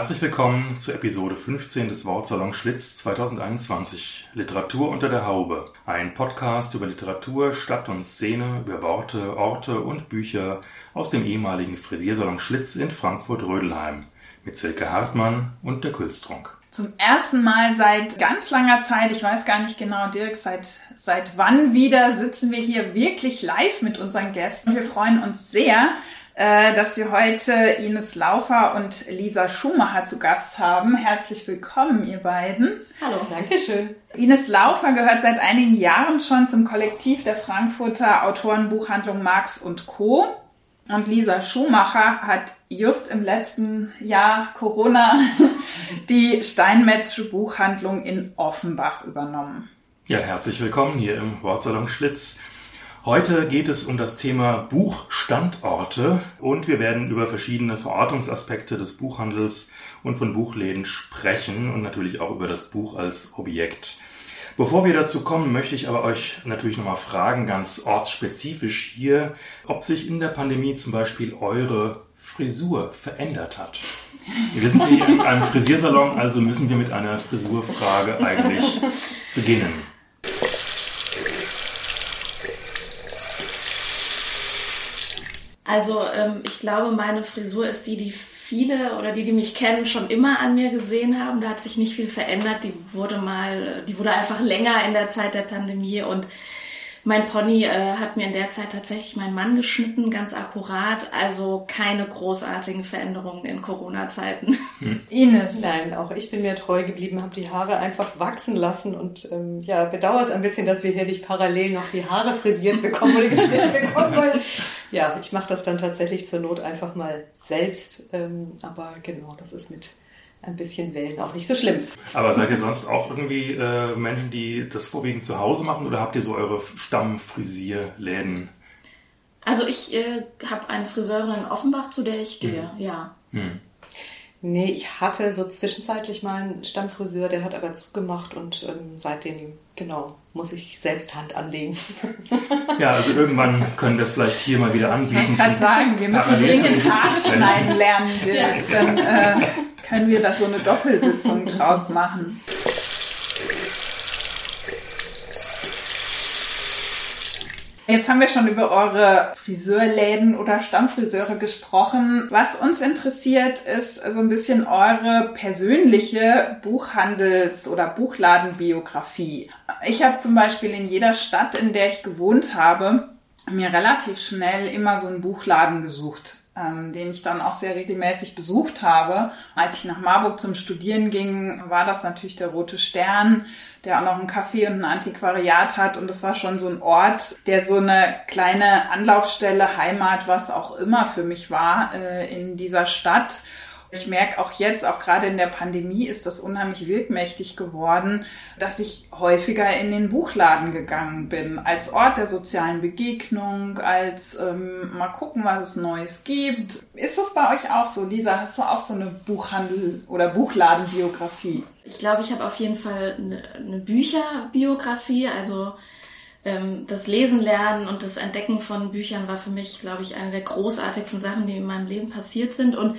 Herzlich willkommen zur Episode 15 des Wortsalon Schlitz 2021. Literatur unter der Haube. Ein Podcast über Literatur, Stadt und Szene, über Worte, Orte und Bücher aus dem ehemaligen Frisiersalon Schlitz in Frankfurt-Rödelheim mit Silke Hartmann und der Külstrunk. Zum ersten Mal seit ganz langer Zeit, ich weiß gar nicht genau, Dirk, seit, seit wann wieder sitzen wir hier wirklich live mit unseren Gästen. Wir freuen uns sehr, dass wir heute Ines Laufer und Lisa Schumacher zu Gast haben. Herzlich willkommen, ihr beiden. Hallo, danke schön. Ines Laufer gehört seit einigen Jahren schon zum Kollektiv der Frankfurter Autorenbuchhandlung Marx und Co. Und Lisa Schumacher hat just im letzten Jahr Corona die Steinmetzsche Buchhandlung in Offenbach übernommen. Ja, herzlich willkommen hier im Wortsalon Schlitz. Heute geht es um das Thema Buchstandorte und wir werden über verschiedene Verortungsaspekte des Buchhandels und von Buchläden sprechen und natürlich auch über das Buch als Objekt. Bevor wir dazu kommen, möchte ich aber euch natürlich nochmal fragen, ganz ortsspezifisch hier, ob sich in der Pandemie zum Beispiel eure Frisur verändert hat. Wir sind hier in einem Frisiersalon, also müssen wir mit einer Frisurfrage eigentlich beginnen. Also ähm, ich glaube, meine Frisur ist die, die viele oder die, die mich kennen, schon immer an mir gesehen haben. Da hat sich nicht viel verändert. Die wurde mal, die wurde einfach länger in der Zeit der Pandemie und mein Pony äh, hat mir in der Zeit tatsächlich meinen Mann geschnitten, ganz akkurat. Also keine großartigen Veränderungen in Corona-Zeiten. Hm. Ines. Nein, auch ich bin mir treu geblieben, habe die Haare einfach wachsen lassen und ähm, ja, bedauere es ein bisschen, dass wir hier nicht parallel noch die Haare frisiert bekommen oder geschnitten bekommen. Weil, ja, ich mache das dann tatsächlich zur Not einfach mal selbst. Ähm, aber genau, das ist mit ein bisschen wählen. Auch nicht so schlimm. Aber seid ihr sonst auch irgendwie äh, Menschen, die das vorwiegend zu Hause machen oder habt ihr so eure Stammfrisierläden? Also ich äh, habe eine Friseurin in Offenbach, zu der ich gehe, hm. ja. Hm. Nee, ich hatte so zwischenzeitlich mal einen Stammfriseur, der hat aber zugemacht und ähm, seitdem, genau, muss ich selbst Hand anlegen. Ja, also irgendwann können wir es vielleicht hier mal wieder anbieten. Ich kann sagen, wir müssen dringend Haare schneiden lernen, Dirk. Dann äh, können wir da so eine Doppelsitzung draus machen. Jetzt haben wir schon über eure Friseurläden oder Stammfriseure gesprochen. Was uns interessiert, ist so ein bisschen eure persönliche Buchhandels- oder Buchladenbiografie. Ich habe zum Beispiel in jeder Stadt, in der ich gewohnt habe, mir relativ schnell immer so einen Buchladen gesucht ähm, den ich dann auch sehr regelmäßig besucht habe. Als ich nach Marburg zum Studieren ging, war das natürlich der Rote Stern, der auch noch ein Café und ein Antiquariat hat. Und das war schon so ein Ort, der so eine kleine Anlaufstelle, Heimat, was auch immer für mich war äh, in dieser Stadt. Ich merke auch jetzt, auch gerade in der Pandemie ist das unheimlich wirkmächtig geworden, dass ich häufiger in den Buchladen gegangen bin, als Ort der sozialen Begegnung, als ähm, mal gucken, was es Neues gibt. Ist das bei euch auch so, Lisa? Hast du auch so eine Buchhandel- oder Buchladenbiografie? Ich glaube, ich habe auf jeden Fall eine, eine Bücherbiografie, also ähm, das Lesen lernen und das Entdecken von Büchern war für mich, glaube ich, eine der großartigsten Sachen, die in meinem Leben passiert sind. Und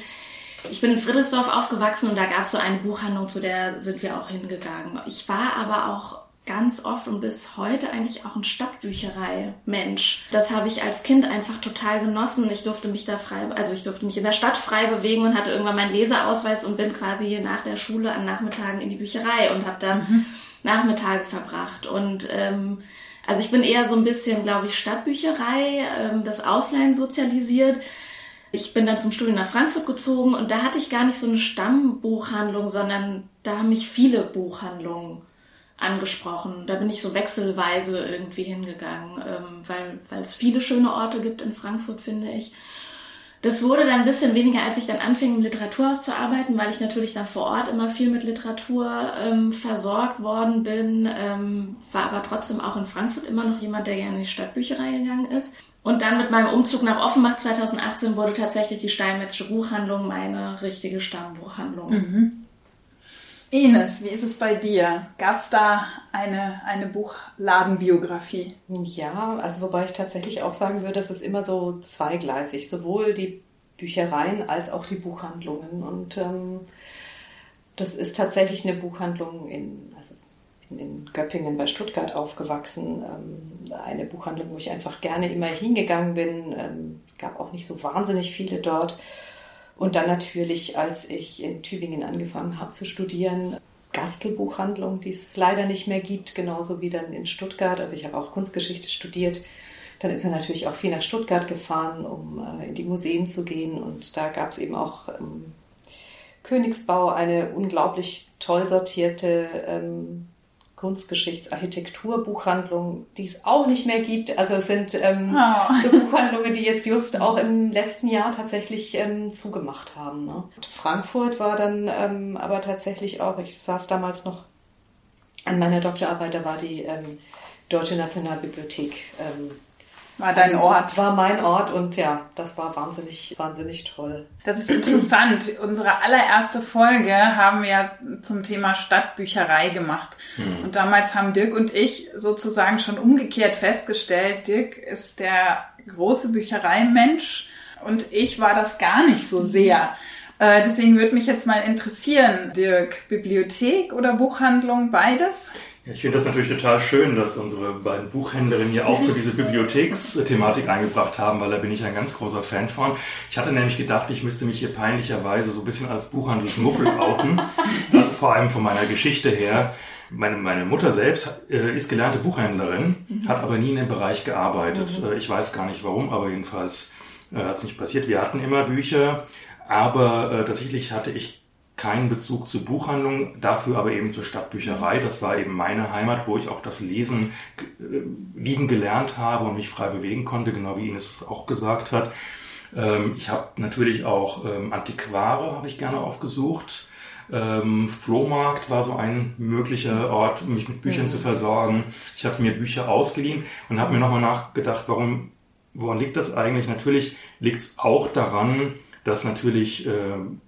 ich bin in Friedrichsdorf aufgewachsen und da gab es so eine Buchhandlung, zu der sind wir auch hingegangen. Ich war aber auch ganz oft und bis heute eigentlich auch ein Stadtbücherei-Mensch. Das habe ich als Kind einfach total genossen. Ich durfte mich da frei, also ich durfte mich in der Stadt frei bewegen und hatte irgendwann meinen Leserausweis und bin quasi nach der Schule an Nachmittagen in die Bücherei und habe da mhm. Nachmittage verbracht. Und ähm, also ich bin eher so ein bisschen, glaube ich, Stadtbücherei, ähm, das Ausleihen sozialisiert. Ich bin dann zum Studium nach Frankfurt gezogen und da hatte ich gar nicht so eine Stammbuchhandlung, sondern da haben mich viele Buchhandlungen angesprochen. Da bin ich so wechselweise irgendwie hingegangen, ähm, weil, weil es viele schöne Orte gibt in Frankfurt, finde ich. Das wurde dann ein bisschen weniger, als ich dann anfing, im Literaturhaus zu arbeiten, weil ich natürlich dann vor Ort immer viel mit Literatur ähm, versorgt worden bin, ähm, war aber trotzdem auch in Frankfurt immer noch jemand, der gerne in die Stadtbücherei gegangen ist. Und dann mit meinem Umzug nach Offenbach 2018 wurde tatsächlich die Steinmetzsche Buchhandlung meine richtige Stammbuchhandlung. Mhm. Ines, wie ist es bei dir? Gab es da eine, eine Buchladenbiografie? Ja, also wobei ich tatsächlich auch sagen würde, es ist immer so zweigleisig, sowohl die Büchereien als auch die Buchhandlungen. Und ähm, das ist tatsächlich eine Buchhandlung in, also in Göppingen bei Stuttgart aufgewachsen. Ähm, eine Buchhandlung, wo ich einfach gerne immer hingegangen bin. Ähm, gab auch nicht so wahnsinnig viele dort. Und dann natürlich, als ich in Tübingen angefangen habe zu studieren, Gastelbuchhandlung, die es leider nicht mehr gibt, genauso wie dann in Stuttgart. Also ich habe auch Kunstgeschichte studiert. Dann ist man natürlich auch viel nach Stuttgart gefahren, um äh, in die Museen zu gehen. Und da gab es eben auch ähm, Königsbau, eine unglaublich toll sortierte ähm, Kunstgeschichtsarchitekturbuchhandlung, die es auch nicht mehr gibt. Also es sind ähm, oh. so Buchhandlungen, die jetzt just auch im letzten Jahr tatsächlich ähm, zugemacht haben. Ne? Frankfurt war dann ähm, aber tatsächlich auch, ich saß damals noch an meiner Doktorarbeit, da war die ähm, Deutsche Nationalbibliothek ähm, war dein Ort. War mein Ort und ja, das war wahnsinnig, wahnsinnig toll. Das ist interessant. Unsere allererste Folge haben wir zum Thema Stadtbücherei gemacht. Mhm. Und damals haben Dirk und ich sozusagen schon umgekehrt festgestellt, Dirk ist der große Büchereimensch und ich war das gar nicht so sehr. Äh, deswegen würde mich jetzt mal interessieren, Dirk, Bibliothek oder Buchhandlung, beides? Ja, ich finde das natürlich total schön, dass unsere beiden Buchhändlerinnen hier auch so diese Bibliotheksthematik eingebracht haben, weil da bin ich ein ganz großer Fan von. Ich hatte nämlich gedacht, ich müsste mich hier peinlicherweise so ein bisschen als Buchhandelsmuffel outen, also vor allem von meiner Geschichte her. Meine, meine Mutter selbst äh, ist gelernte Buchhändlerin, mhm. hat aber nie in dem Bereich gearbeitet. Mhm. Äh, ich weiß gar nicht warum, aber jedenfalls äh, hat es nicht passiert. Wir hatten immer Bücher, aber äh, tatsächlich hatte ich keinen Bezug zur Buchhandlung, dafür aber eben zur Stadtbücherei. Das war eben meine Heimat, wo ich auch das Lesen äh, lieben gelernt habe und mich frei bewegen konnte, genau wie Ines es auch gesagt hat. Ähm, ich habe natürlich auch ähm, Antiquare habe ich gerne aufgesucht. Ähm, Flohmarkt war so ein möglicher Ort, mich mit Büchern mhm. zu versorgen. Ich habe mir Bücher ausgeliehen und habe mir nochmal nachgedacht, warum, woran liegt das eigentlich? Natürlich liegt es auch daran, dass natürlich ähm,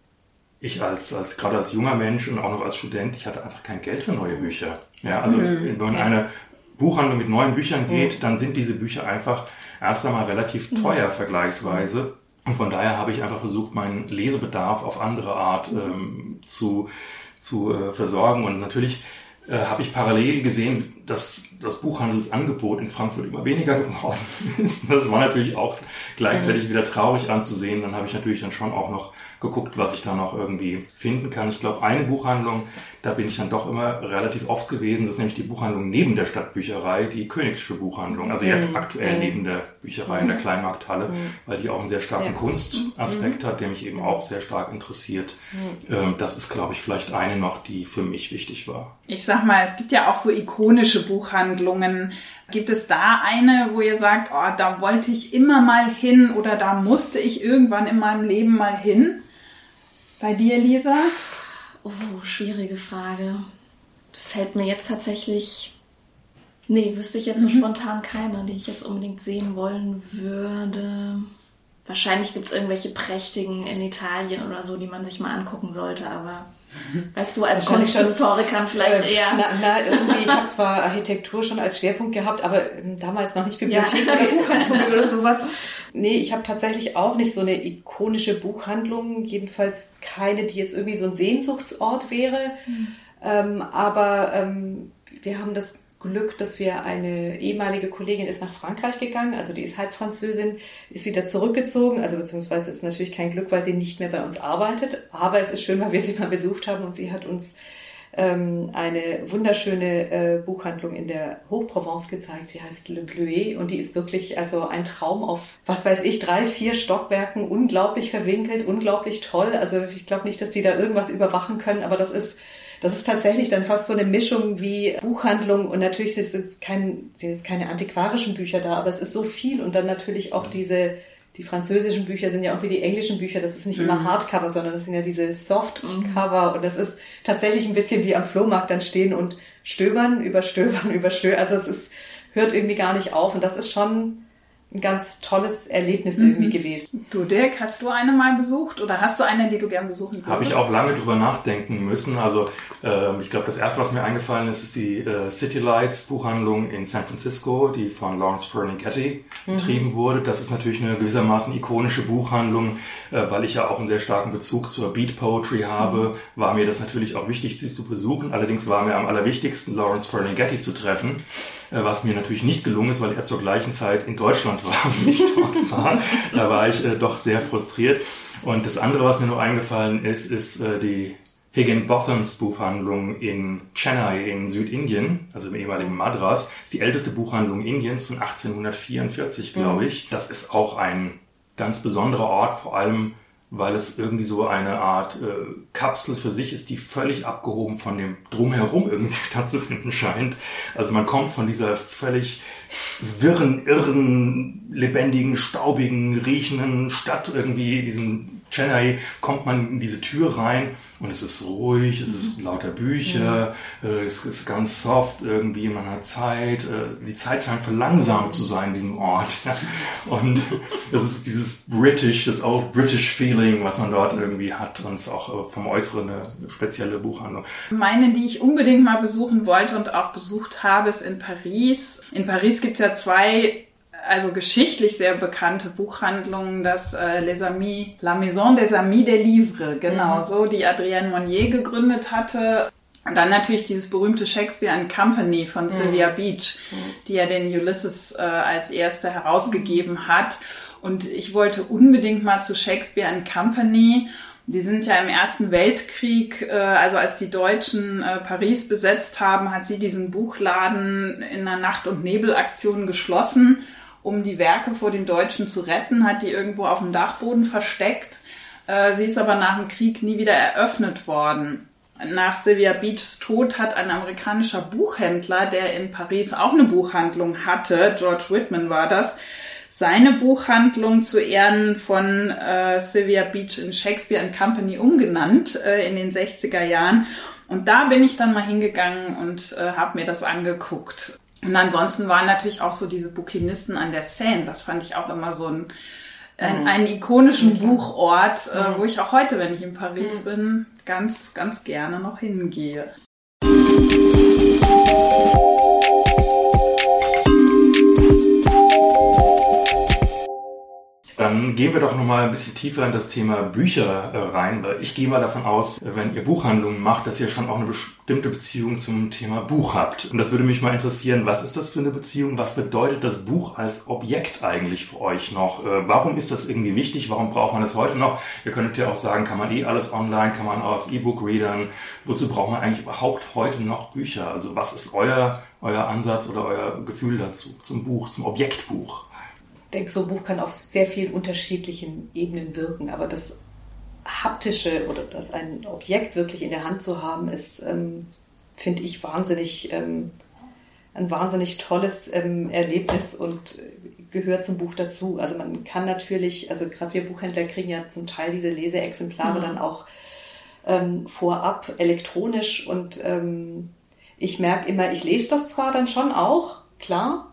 ich als, als gerade als junger Mensch und auch noch als Student, ich hatte einfach kein Geld für neue Bücher. Ja, also mhm. wenn man in eine Buchhandlung mit neuen Büchern geht, mhm. dann sind diese Bücher einfach erst einmal relativ teuer mhm. vergleichsweise. Und von daher habe ich einfach versucht, meinen Lesebedarf auf andere Art ähm, zu, zu äh, versorgen. Und natürlich äh, habe ich parallel gesehen, dass das Buchhandelsangebot in Frankfurt immer weniger geworden ist. Das war natürlich auch gleichzeitig wieder traurig anzusehen. Dann habe ich natürlich dann schon auch noch geguckt, was ich da noch irgendwie finden kann. Ich glaube, eine Buchhandlung, da bin ich dann doch immer relativ oft gewesen. Das ist nämlich die Buchhandlung neben der Stadtbücherei, die Königsche Buchhandlung. Also jetzt mhm. aktuell mhm. neben der Bücherei in der mhm. Kleinmarkthalle, mhm. weil die auch einen sehr starken ja. Kunstaspekt hat, der mich eben auch sehr stark interessiert. Ähm, das ist, glaube ich, vielleicht eine noch, die für mich wichtig war. Ich sag mal, es gibt ja auch so ikonische Buchhandlungen. Gibt es da eine, wo ihr sagt, oh, da wollte ich immer mal hin oder da musste ich irgendwann in meinem Leben mal hin? Bei dir, Lisa? Oh, schwierige Frage. Fällt mir jetzt tatsächlich. Nee, wüsste ich jetzt so mhm. spontan keine, die ich jetzt unbedingt sehen wollen würde. Wahrscheinlich gibt es irgendwelche prächtigen in Italien oder so, die man sich mal angucken sollte, aber weißt du, als Kunsthistorikerin vielleicht äh, eher. Na, na, irgendwie, ich habe zwar Architektur schon als Schwerpunkt gehabt, aber ähm, damals noch nicht Bibliothek ja. oder sowas. Nee, ich habe tatsächlich auch nicht so eine ikonische Buchhandlung, jedenfalls keine, die jetzt irgendwie so ein Sehnsuchtsort wäre. Mhm. Ähm, aber ähm, wir haben das Glück, dass wir eine ehemalige Kollegin ist nach Frankreich gegangen, also die ist halb Französin, ist wieder zurückgezogen, also beziehungsweise ist natürlich kein Glück, weil sie nicht mehr bei uns arbeitet, aber es ist schön, weil wir sie mal besucht haben und sie hat uns ähm, eine wunderschöne äh, Buchhandlung in der Hochprovence gezeigt, die heißt Le Bleuet. Und die ist wirklich also ein Traum auf, was weiß ich, drei, vier Stockwerken, unglaublich verwinkelt, unglaublich toll, also ich glaube nicht, dass die da irgendwas überwachen können, aber das ist das ist tatsächlich dann fast so eine Mischung wie Buchhandlung. Und natürlich sind jetzt, kein, sind jetzt keine antiquarischen Bücher da, aber es ist so viel. Und dann natürlich auch diese die französischen Bücher sind ja auch wie die englischen Bücher. Das ist nicht mhm. immer Hardcover, sondern das sind ja diese Softcover. Mhm. Und das ist tatsächlich ein bisschen wie am Flohmarkt dann stehen und stöbern, überstöbern, überstöbern. Also es ist, hört irgendwie gar nicht auf. Und das ist schon ein ganz tolles Erlebnis mhm. irgendwie gewesen. Du, Dirk, hast du eine mal besucht oder hast du eine, die du gern besuchen würdest? Habe ich auch lange drüber nachdenken müssen. Also äh, ich glaube, das erste, was mir eingefallen ist, ist die äh, City Lights Buchhandlung in San Francisco, die von Lawrence Ferlinghetti mhm. betrieben wurde. Das ist natürlich eine gewissermaßen ikonische Buchhandlung, äh, weil ich ja auch einen sehr starken Bezug zur Beat Poetry habe. Mhm. War mir das natürlich auch wichtig, sie zu besuchen. Allerdings war mir am allerwichtigsten, Lawrence Ferlinghetti zu treffen. Äh, was mir natürlich nicht gelungen ist, weil er zur gleichen Zeit in Deutschland war und nicht dort war. Da war ich äh, doch sehr frustriert. Und das andere, was mir noch eingefallen ist, ist äh, die Higginbothams Buchhandlung in Chennai in Südindien, also im ehemaligen Madras, ist die älteste Buchhandlung Indiens von 1844, glaube mhm. ich. Das ist auch ein ganz besonderer Ort, vor allem weil es irgendwie so eine Art äh, Kapsel für sich ist, die völlig abgehoben von dem Drumherum irgendwie stattzufinden scheint. Also man kommt von dieser völlig wirren, irren, lebendigen, staubigen, riechenden Stadt irgendwie, diesem Chennai, kommt man in diese Tür rein und es ist ruhig, es ist mhm. lauter Bücher, mhm. äh, es ist ganz soft irgendwie, man hat Zeit, äh, die Zeit scheint verlangsamt zu sein in diesem Ort. und es ist dieses British, das Old British Feeling, was man dort irgendwie hat und es ist auch äh, vom Äußeren eine spezielle Buchhandlung. Meine, die ich unbedingt mal besuchen wollte und auch besucht habe, ist in Paris. In Paris gibt es ja zwei also geschichtlich sehr bekannte Buchhandlungen, das äh, Les Amis, La Maison des Amis des Livres, genau mhm. so, die Adrienne Monnier gegründet hatte. Und dann natürlich dieses berühmte Shakespeare and Company von mhm. Sylvia Beach, mhm. die ja den Ulysses äh, als erste herausgegeben hat. Und ich wollte unbedingt mal zu Shakespeare and Company. Die sind ja im Ersten Weltkrieg, äh, also als die Deutschen äh, Paris besetzt haben, hat sie diesen Buchladen in einer Nacht- und Nebelaktion geschlossen um die Werke vor den Deutschen zu retten, hat die irgendwo auf dem Dachboden versteckt. Äh, sie ist aber nach dem Krieg nie wieder eröffnet worden. Nach Sylvia Beachs Tod hat ein amerikanischer Buchhändler, der in Paris auch eine Buchhandlung hatte, George Whitman war das, seine Buchhandlung zu Ehren von äh, Sylvia Beach in Shakespeare and Company umgenannt äh, in den 60er Jahren. Und da bin ich dann mal hingegangen und äh, habe mir das angeguckt. Und ansonsten waren natürlich auch so diese Bukinisten an der Seine. Das fand ich auch immer so ein, ein, mhm. einen ikonischen Buchort, äh, mhm. wo ich auch heute, wenn ich in Paris mhm. bin, ganz, ganz gerne noch hingehe. Dann gehen wir doch nochmal ein bisschen tiefer in das Thema Bücher äh, rein, ich gehe mal davon aus, wenn ihr Buchhandlungen macht, dass ihr schon auch eine bestimmte Beziehung zum Thema Buch habt. Und das würde mich mal interessieren, was ist das für eine Beziehung? Was bedeutet das Buch als Objekt eigentlich für euch noch? Äh, warum ist das irgendwie wichtig? Warum braucht man das heute noch? Ihr könntet ja auch sagen, kann man eh alles online, kann man auf E-Book-Readern. Wozu braucht man eigentlich überhaupt heute noch Bücher? Also was ist euer, euer Ansatz oder euer Gefühl dazu, zum Buch, zum Objektbuch? Denke, so ein Buch kann auf sehr vielen unterschiedlichen Ebenen wirken, aber das haptische oder das ein Objekt wirklich in der Hand zu haben, ist, ähm, finde ich, wahnsinnig, ähm, ein wahnsinnig tolles ähm, Erlebnis und gehört zum Buch dazu. Also man kann natürlich, also gerade wir Buchhändler kriegen ja zum Teil diese Leseexemplare mhm. dann auch ähm, vorab elektronisch und ähm, ich merke immer, ich lese das zwar dann schon auch, klar,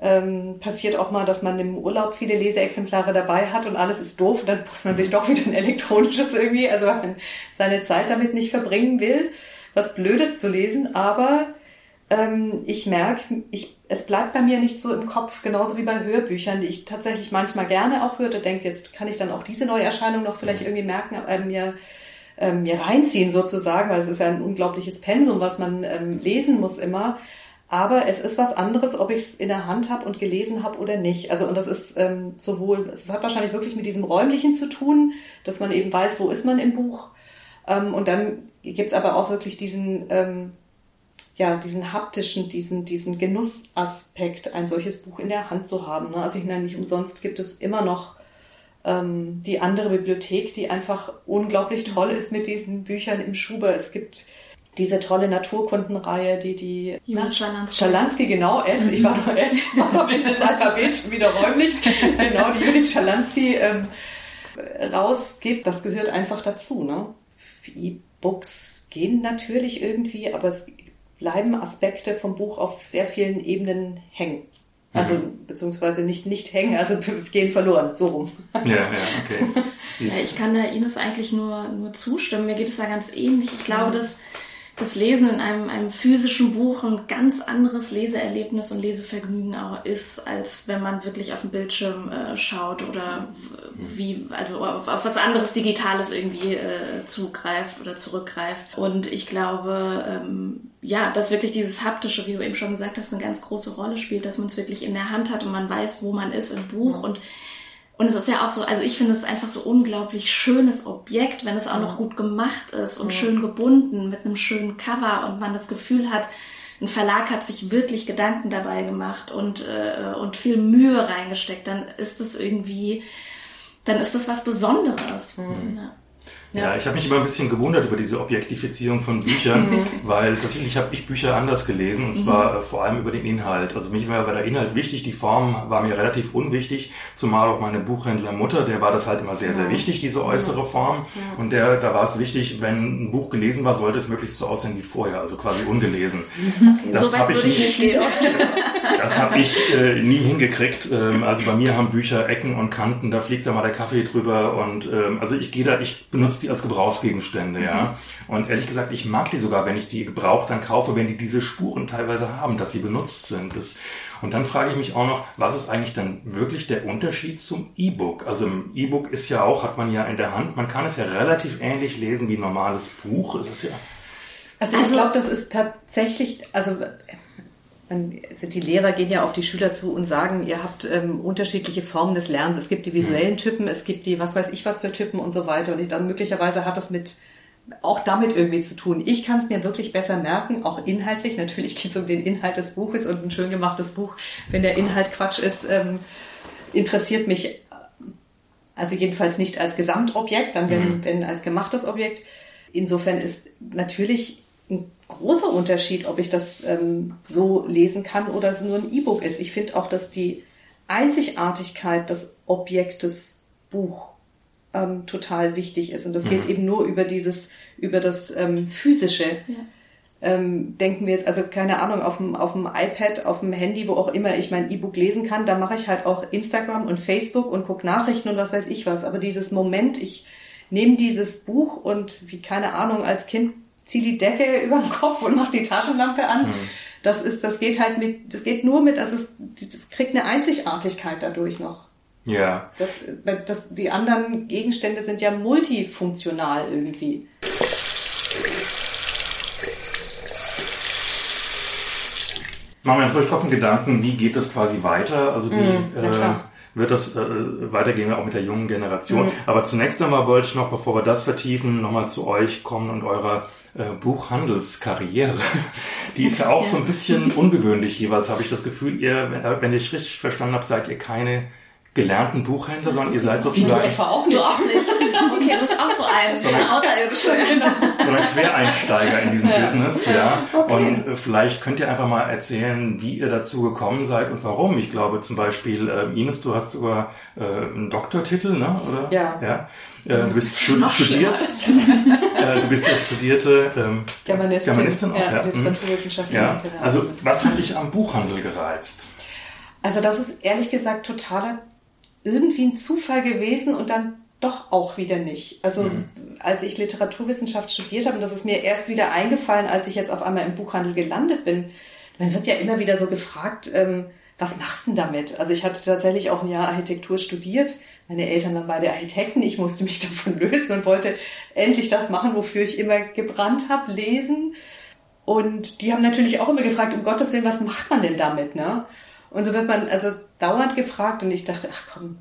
ähm, passiert auch mal, dass man im Urlaub viele Leseexemplare dabei hat und alles ist doof, dann muss man sich doch wieder ein elektronisches irgendwie, also wenn man seine Zeit damit nicht verbringen will, was Blödes zu lesen, aber ähm, ich merke, ich, es bleibt bei mir nicht so im Kopf, genauso wie bei Hörbüchern, die ich tatsächlich manchmal gerne auch hörte, denke, jetzt kann ich dann auch diese Neuerscheinung noch vielleicht irgendwie merken, äh, mir, äh, mir reinziehen sozusagen, weil es ist ja ein unglaubliches Pensum, was man ähm, lesen muss immer. Aber es ist was anderes, ob ich es in der Hand habe und gelesen habe oder nicht. Also und das ist ähm, sowohl, es hat wahrscheinlich wirklich mit diesem räumlichen zu tun, dass man eben weiß, wo ist man im Buch. Ähm, und dann gibt's aber auch wirklich diesen, ähm, ja, diesen haptischen, diesen, diesen Genussaspekt, ein solches Buch in der Hand zu haben. Ne? Also ich meine, nicht umsonst gibt es immer noch ähm, die andere Bibliothek, die einfach unglaublich toll ist mit diesen Büchern im Schuber. Es gibt diese tolle Naturkundenreihe, die die Judith Schalansky. Schalansky, genau, S, ich war noch S, was am Ende des Alphabets schon wieder räumlich, genau, die Judith Schalansky ähm, rausgibt, das gehört einfach dazu. Ne? E-Books gehen natürlich irgendwie, aber es bleiben Aspekte vom Buch auf sehr vielen Ebenen hängen. Also, mhm. beziehungsweise nicht, nicht hängen, also gehen verloren, so rum. Ja, ja, okay. Ja, ich kann da Ines eigentlich nur, nur zustimmen. Mir geht es da ganz ähnlich. Ich glaube, dass das Lesen in einem, einem physischen Buch ein ganz anderes Leseerlebnis und Lesevergnügen auch ist, als wenn man wirklich auf den Bildschirm äh, schaut oder wie, also auf, auf was anderes Digitales irgendwie äh, zugreift oder zurückgreift. Und ich glaube, ähm, ja, dass wirklich dieses Haptische, wie du eben schon gesagt hast, eine ganz große Rolle spielt, dass man es wirklich in der Hand hat und man weiß, wo man ist im Buch und und es ist ja auch so, also ich finde es einfach so unglaublich schönes Objekt, wenn es auch noch gut gemacht ist und ja. schön gebunden mit einem schönen Cover und man das Gefühl hat, ein Verlag hat sich wirklich Gedanken dabei gemacht und, äh, und viel Mühe reingesteckt, dann ist es irgendwie, dann ist das was Besonderes. Mhm. Ja. Ich habe mich immer ein bisschen gewundert über diese Objektifizierung von Büchern, mhm. weil tatsächlich habe ich Bücher anders gelesen und zwar mhm. vor allem über den Inhalt. Also mich war der Inhalt wichtig, die Form war mir relativ unwichtig, zumal auch meine Buchhändlermutter, der war das halt immer sehr, sehr wichtig, diese äußere Form. Und der, da war es wichtig, wenn ein Buch gelesen war, sollte es möglichst so aussehen wie vorher, also quasi ungelesen. Okay, das so habe ich nicht. nicht das habe ich äh, nie hingekriegt. Ähm, also bei mir haben Bücher Ecken und Kanten, da fliegt da mal der Kaffee drüber und ähm, also ich gehe da, ich benutze die als Gebrauchsgegenstände, ja. Mhm. Und ehrlich gesagt, ich mag die sogar, wenn ich die gebraucht dann kaufe, wenn die diese Spuren teilweise haben, dass sie benutzt sind. Das, und dann frage ich mich auch noch, was ist eigentlich dann wirklich der Unterschied zum E-Book? Also im E-Book ist ja auch, hat man ja in der Hand, man kann es ja relativ ähnlich lesen wie ein normales Buch. Es ist ja also ich glaube, das ist tatsächlich, also man, also die Lehrer gehen ja auf die Schüler zu und sagen, ihr habt ähm, unterschiedliche Formen des Lernens. Es gibt die visuellen. Typen, es gibt die was weiß ich was für Typen und so weiter. Und ich, dann möglicherweise hat das mit auch damit irgendwie zu tun. Ich kann es mir wirklich besser merken, auch inhaltlich. Natürlich geht es um den Inhalt des Buches und ein schön gemachtes Buch, wenn der Inhalt Quatsch ist, ähm, interessiert mich also jedenfalls nicht als Gesamtobjekt, dann wenn, mhm. wenn als gemachtes Objekt. Insofern ist natürlich ein großer Unterschied, ob ich das ähm, so lesen kann oder es nur ein E-Book ist. Ich finde auch, dass die Einzigartigkeit des Objektes Buch ähm, total wichtig ist. Und das mhm. geht eben nur über dieses, über das ähm, physische. Ja. Ähm, denken wir jetzt, also keine Ahnung, auf dem, auf dem iPad, auf dem Handy, wo auch immer ich mein E-Book lesen kann, da mache ich halt auch Instagram und Facebook und gucke Nachrichten und was weiß ich was. Aber dieses Moment, ich nehme dieses Buch und wie keine Ahnung, als Kind zieh die Decke über den Kopf und mach die Taschenlampe an. Mhm. Das ist, das geht halt mit, das geht nur mit, also es, das kriegt eine Einzigartigkeit dadurch noch. Ja. Das, das, die anderen Gegenstände sind ja multifunktional irgendwie. Machen wir uns vielleicht trotzdem Gedanken, wie geht das quasi weiter? Also wie mm, äh, wird das äh, weitergehen, auch mit der jungen Generation. Mm. Aber zunächst einmal wollte ich noch, bevor wir das vertiefen, nochmal zu euch kommen und eurer äh, Buchhandelskarriere. Die ist ja auch so ein bisschen ungewöhnlich jeweils, habe ich das Gefühl. Ihr, wenn, wenn ich richtig verstanden habe, seid ihr keine gelernten Buchhändler, sondern ihr seid sozusagen... Ich auch nicht. Du auch nicht. Okay, du bist auch so ein, so ein Außerirdischer. So ein Quereinsteiger in diesem ja. Business, ja. Okay. Und äh, vielleicht könnt ihr einfach mal erzählen, wie ihr dazu gekommen seid und warum. Ich glaube zum Beispiel, äh, Ines, du hast sogar äh, einen Doktortitel, ne? oder? Ja. ja. Äh, du bist studiert. äh, du bist ja studierte ähm, Germanistin, Germanistin auch, ja. ja. Mhm. Literaturwissenschaftlerin. Ja. Genau. Also was hat dich am Buchhandel gereizt? Also das ist ehrlich gesagt totaler irgendwie ein Zufall gewesen und dann doch auch wieder nicht. Also mhm. als ich Literaturwissenschaft studiert habe, und das ist mir erst wieder eingefallen, als ich jetzt auf einmal im Buchhandel gelandet bin, man wird ja immer wieder so gefragt, ähm, was machst du denn damit? Also ich hatte tatsächlich auch ein Jahr Architektur studiert. Meine Eltern waren beide Architekten. Ich musste mich davon lösen und wollte endlich das machen, wofür ich immer gebrannt habe, lesen. Und die haben natürlich auch immer gefragt, um Gottes Willen, was macht man denn damit? Ne? Und so wird man also dauernd gefragt und ich dachte, ach komm,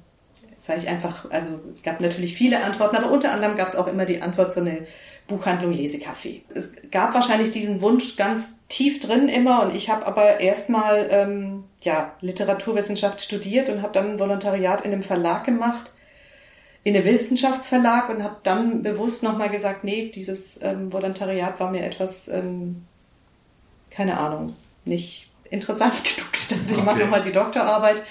sage ich einfach, also es gab natürlich viele Antworten, aber unter anderem gab es auch immer die Antwort so eine Buchhandlung Lesekaffee. Es gab wahrscheinlich diesen Wunsch ganz tief drin immer und ich habe aber erstmal ähm, ja, Literaturwissenschaft studiert und habe dann ein Volontariat in einem Verlag gemacht, in den Wissenschaftsverlag und habe dann bewusst nochmal gesagt, nee, dieses ähm, Volontariat war mir etwas, ähm, keine Ahnung, nicht interessant genug. Ich okay. mache nochmal die Doktorarbeit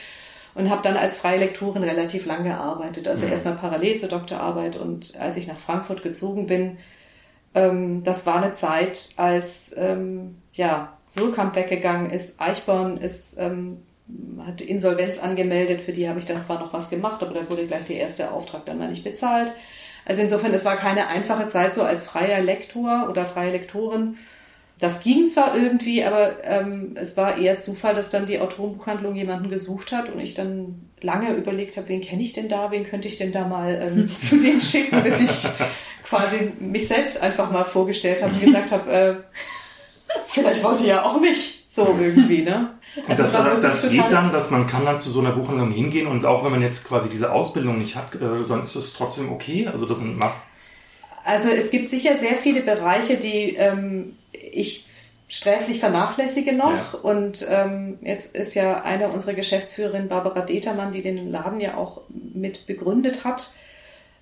und habe dann als freie Lektorin relativ lang gearbeitet. Also mhm. erstmal parallel zur Doktorarbeit und als ich nach Frankfurt gezogen bin, ähm, das war eine Zeit, als ähm, ja, Surkamp weggegangen ist, Eichborn ist, ähm, hat Insolvenz angemeldet, für die habe ich dann zwar noch was gemacht, aber da wurde gleich der erste Auftrag dann mal nicht bezahlt. Also insofern, es war keine einfache Zeit so als freier Lektor oder freie Lektorin. Das ging zwar irgendwie, aber ähm, es war eher Zufall, dass dann die Autorenbuchhandlung jemanden gesucht hat und ich dann lange überlegt habe, wen kenne ich denn da, wen könnte ich denn da mal ähm, zu denen schicken, bis ich quasi mich selbst einfach mal vorgestellt habe und gesagt habe, äh, vielleicht wollte ja auch mich so irgendwie, ne? Also das, das, das geht dann, dass man kann dann zu so einer Buchhandlung hingehen und auch wenn man jetzt quasi diese Ausbildung nicht hat, äh, dann ist es trotzdem okay. Also das sind also es gibt sicher sehr viele Bereiche, die ähm, ich sträflich vernachlässige noch. Ja. Und ähm, jetzt ist ja eine unserer Geschäftsführerinnen, Barbara Determann, die den Laden ja auch mit begründet hat,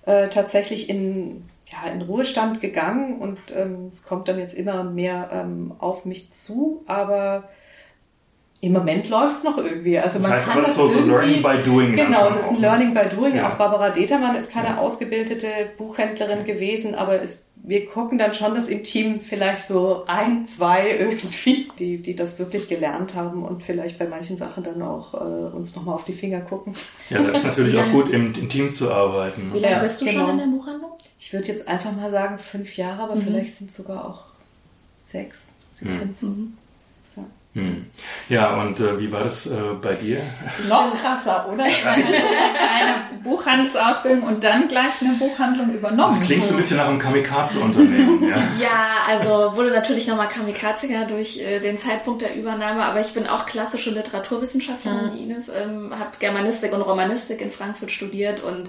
äh, tatsächlich in ja, in Ruhestand gegangen und ähm, es kommt dann jetzt immer mehr ähm, auf mich zu, aber im Moment läuft es noch irgendwie. Also das man heißt, kann das so, irgendwie, so Learning by Doing. Genau, es ist ein Learning by Doing. Ja. Auch Barbara Determann ist keine ja. ausgebildete Buchhändlerin gewesen, aber es, wir gucken dann schon, dass im Team vielleicht so ein, zwei irgendwie, die, die das wirklich gelernt haben und vielleicht bei manchen Sachen dann auch äh, uns nochmal auf die Finger gucken. Ja, das ist natürlich auch gut, im, im, Team zu arbeiten. Wie lange bist du genau. schon in der Buchhandlung? Ich würde jetzt einfach mal sagen fünf Jahre, aber mhm. vielleicht sind es sogar auch sechs, mhm. fünf. Mhm. Hm. Ja, und äh, wie war das äh, bei dir? Noch krasser, oder? eine Buchhandelsausbildung und dann gleich eine Buchhandlung übernommen. Das klingt so ein bisschen nach einem Kamikaze-Unternehmen, ja. ja, also wurde natürlich nochmal kamikaziger durch äh, den Zeitpunkt der Übernahme, aber ich bin auch klassische Literaturwissenschaftlerin, mhm. Ines, ähm, habe Germanistik und Romanistik in Frankfurt studiert und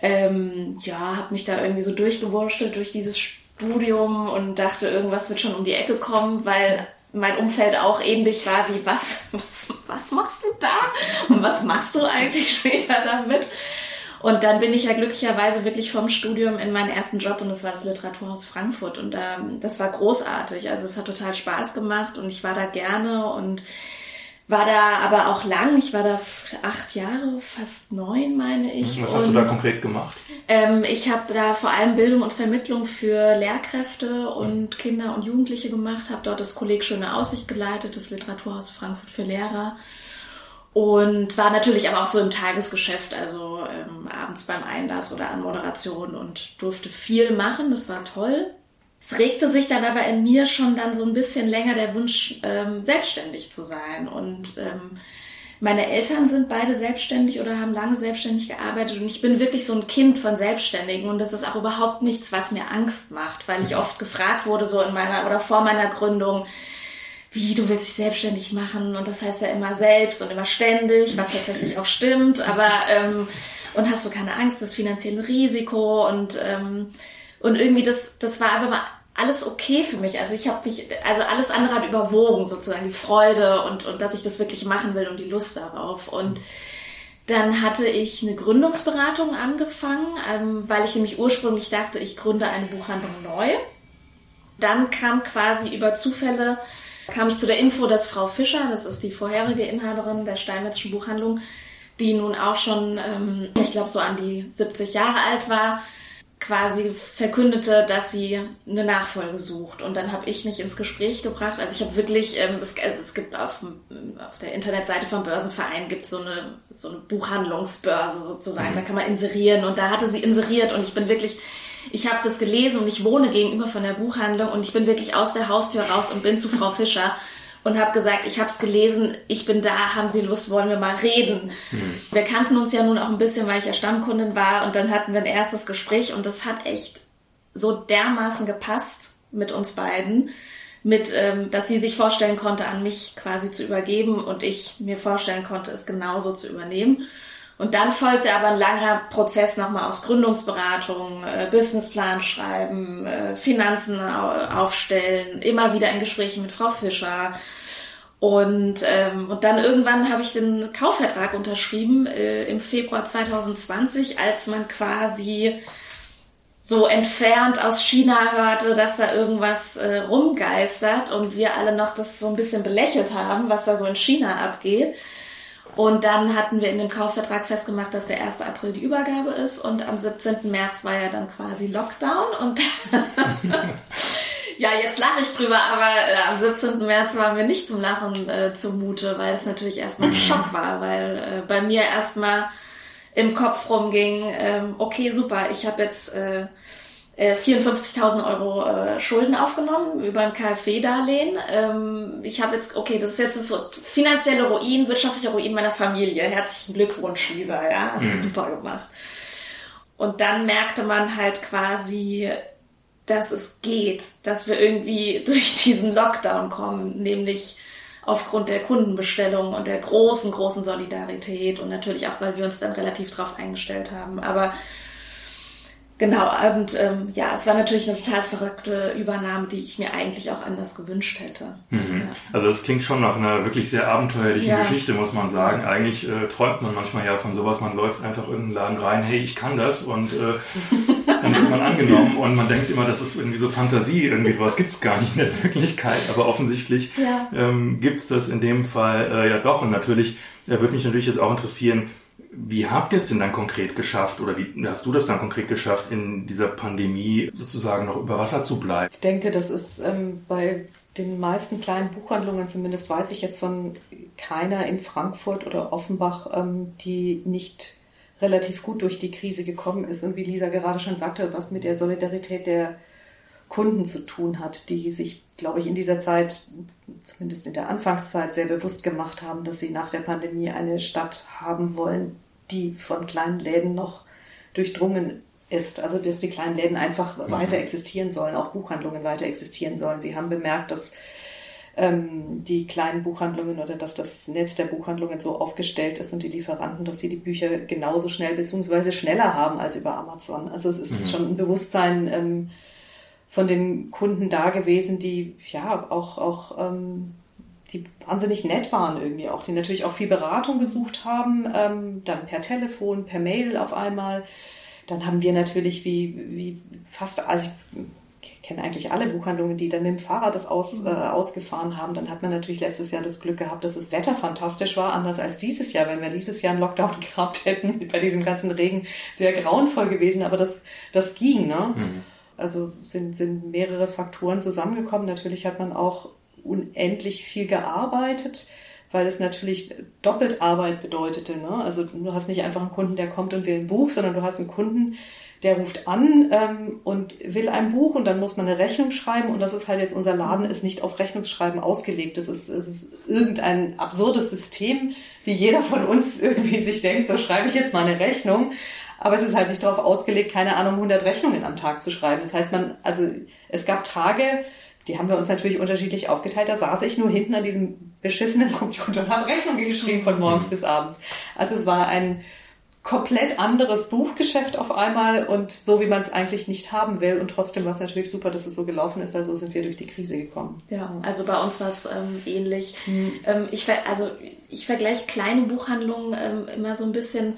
ähm, ja, habe mich da irgendwie so durchgewurschtelt durch dieses Studium und dachte, irgendwas wird schon um die Ecke kommen, weil mein Umfeld auch ähnlich war wie was, was, was machst du da? Und was machst du eigentlich später damit? Und dann bin ich ja glücklicherweise wirklich vom Studium in meinen ersten Job und das war das Literaturhaus Frankfurt und ähm, das war großartig. Also es hat total Spaß gemacht und ich war da gerne und war da aber auch lang. Ich war da acht Jahre, fast neun, meine ich. Was hast und, du da konkret gemacht? Ähm, ich habe da vor allem Bildung und Vermittlung für Lehrkräfte und mhm. Kinder und Jugendliche gemacht. Habe dort das Kolleg Schöne Aussicht geleitet, das Literaturhaus Frankfurt für Lehrer. Und war natürlich aber auch so im Tagesgeschäft, also ähm, abends beim Einlass oder an Moderation und durfte viel machen. Das war toll. Es regte sich dann aber in mir schon dann so ein bisschen länger der Wunsch, ähm, selbstständig zu sein. Und ähm, meine Eltern sind beide selbstständig oder haben lange selbstständig gearbeitet. Und ich bin wirklich so ein Kind von Selbstständigen. Und das ist auch überhaupt nichts, was mir Angst macht, weil ich mhm. oft gefragt wurde, so in meiner oder vor meiner Gründung, wie du willst dich selbstständig machen? Und das heißt ja immer selbst und immer ständig, was tatsächlich auch stimmt, aber ähm, und hast du keine Angst, das finanzielle Risiko? Und ähm, und irgendwie das, das war aber mal alles okay für mich. Also ich habe mich, also alles andere hat überwogen, sozusagen die Freude und, und dass ich das wirklich machen will und die Lust darauf. Und dann hatte ich eine Gründungsberatung angefangen, ähm, weil ich nämlich ursprünglich dachte, ich gründe eine Buchhandlung neu. Dann kam quasi über Zufälle, kam ich zu der Info, dass Frau Fischer, das ist die vorherige Inhaberin der Steinmetzschen Buchhandlung, die nun auch schon, ähm, ich glaube, so an die 70 Jahre alt war, quasi verkündete, dass sie eine Nachfolge sucht. Und dann habe ich mich ins Gespräch gebracht. Also ich habe wirklich, ähm, es, also es gibt auf, auf der Internetseite vom Börsenverein gibt so eine so eine Buchhandlungsbörse sozusagen. Mhm. Da kann man inserieren und da hatte sie inseriert und ich bin wirklich ich habe das gelesen und ich wohne gegenüber von der Buchhandlung und ich bin wirklich aus der Haustür raus und bin zu Frau Fischer und habe gesagt, ich habe es gelesen, ich bin da, haben Sie Lust, wollen wir mal reden. Mhm. Wir kannten uns ja nun auch ein bisschen, weil ich ja Stammkundin war und dann hatten wir ein erstes Gespräch und das hat echt so dermaßen gepasst mit uns beiden, mit, ähm, dass sie sich vorstellen konnte, an mich quasi zu übergeben und ich mir vorstellen konnte, es genauso zu übernehmen. Und dann folgte aber ein langer Prozess nochmal aus Gründungsberatung, äh, Businessplan schreiben, äh, Finanzen aufstellen, immer wieder in Gesprächen mit Frau Fischer. Und, ähm, und dann irgendwann habe ich den Kaufvertrag unterschrieben äh, im Februar 2020, als man quasi so entfernt aus China hörte, dass da irgendwas äh, rumgeistert und wir alle noch das so ein bisschen belächelt haben, was da so in China abgeht. Und dann hatten wir in dem Kaufvertrag festgemacht, dass der 1. April die Übergabe ist und am 17. März war ja dann quasi Lockdown und ja, jetzt lache ich drüber, aber äh, am 17. März waren wir nicht zum Lachen äh, zumute, weil es natürlich erstmal ein Schock war, weil äh, bei mir erstmal im Kopf rumging, ähm, okay, super, ich habe jetzt äh, 54.000 äh, Euro äh, Schulden aufgenommen über ein KfW-Darlehen. Ähm, ich habe jetzt, okay, das ist jetzt das so finanzielle Ruin, wirtschaftliche Ruin meiner Familie. Herzlichen Glückwunsch, Lisa, ja, hast du mhm. super gemacht. Und dann merkte man halt quasi, dass es geht, dass wir irgendwie durch diesen Lockdown kommen, nämlich aufgrund der Kundenbestellung und der großen, großen Solidarität und natürlich auch, weil wir uns dann relativ drauf eingestellt haben. Aber Genau, und ähm, ja, es war natürlich eine total verrückte Übernahme, die ich mir eigentlich auch anders gewünscht hätte. Mhm. Ja. Also es klingt schon nach einer wirklich sehr abenteuerlichen ja. Geschichte, muss man sagen. Eigentlich äh, träumt man manchmal ja von sowas, man läuft einfach irgendeinen Laden rein, hey, ich kann das und äh, dann wird man angenommen und man denkt immer, das ist irgendwie so Fantasie, irgendwie sowas gibt's gar nicht in der Wirklichkeit, aber offensichtlich ja. ähm, gibt's das in dem Fall äh, ja doch und natürlich äh, würde mich natürlich jetzt auch interessieren, wie habt ihr es denn dann konkret geschafft oder wie hast du das dann konkret geschafft, in dieser Pandemie sozusagen noch über Wasser zu bleiben? Ich denke, das ist ähm, bei den meisten kleinen Buchhandlungen, zumindest weiß ich jetzt von keiner in Frankfurt oder Offenbach, ähm, die nicht relativ gut durch die Krise gekommen ist und wie Lisa gerade schon sagte, was mit der Solidarität der Kunden zu tun hat, die sich, glaube ich, in dieser Zeit, zumindest in der Anfangszeit, sehr bewusst gemacht haben, dass sie nach der Pandemie eine Stadt haben wollen, die von kleinen Läden noch durchdrungen ist. Also, dass die kleinen Läden einfach mhm. weiter existieren sollen, auch Buchhandlungen weiter existieren sollen. Sie haben bemerkt, dass ähm, die kleinen Buchhandlungen oder dass das Netz der Buchhandlungen so aufgestellt ist und die Lieferanten, dass sie die Bücher genauso schnell bzw. schneller haben als über Amazon. Also es ist mhm. schon ein Bewusstsein, ähm, von den Kunden da gewesen, die ja auch, auch ähm, die wahnsinnig nett waren irgendwie auch, die natürlich auch viel Beratung gesucht haben, ähm, dann per Telefon, per Mail auf einmal. Dann haben wir natürlich wie, wie fast, also ich kenne eigentlich alle Buchhandlungen, die dann mit dem Fahrrad das aus, mhm. äh, ausgefahren haben. Dann hat man natürlich letztes Jahr das Glück gehabt, dass das Wetter fantastisch war, anders als dieses Jahr. Wenn wir dieses Jahr einen Lockdown gehabt hätten, bei diesem ganzen Regen, es wäre grauenvoll gewesen, aber das, das ging, ne? Mhm. Also sind, sind mehrere Faktoren zusammengekommen. Natürlich hat man auch unendlich viel gearbeitet, weil es natürlich doppelt Arbeit bedeutete. Ne? Also du hast nicht einfach einen Kunden, der kommt und will ein Buch, sondern du hast einen Kunden, der ruft an ähm, und will ein Buch und dann muss man eine Rechnung schreiben und das ist halt jetzt unser Laden ist nicht auf Rechnungsschreiben ausgelegt. Das ist, das ist irgendein absurdes System, wie jeder von uns irgendwie sich denkt, so schreibe ich jetzt mal eine Rechnung. Aber es ist halt nicht darauf ausgelegt, keine Ahnung, 100 Rechnungen am Tag zu schreiben. Das heißt, man, also es gab Tage, die haben wir uns natürlich unterschiedlich aufgeteilt. Da saß ich nur hinten an diesem beschissenen Computer und habe Rechnungen geschrieben von morgens bis abends. Also es war ein komplett anderes Buchgeschäft auf einmal und so, wie man es eigentlich nicht haben will. Und trotzdem war es natürlich super, dass es so gelaufen ist, weil so sind wir durch die Krise gekommen. Ja, also bei uns war es ähm, ähnlich. Mhm. Ähm, ich, also ich vergleiche kleine Buchhandlungen ähm, immer so ein bisschen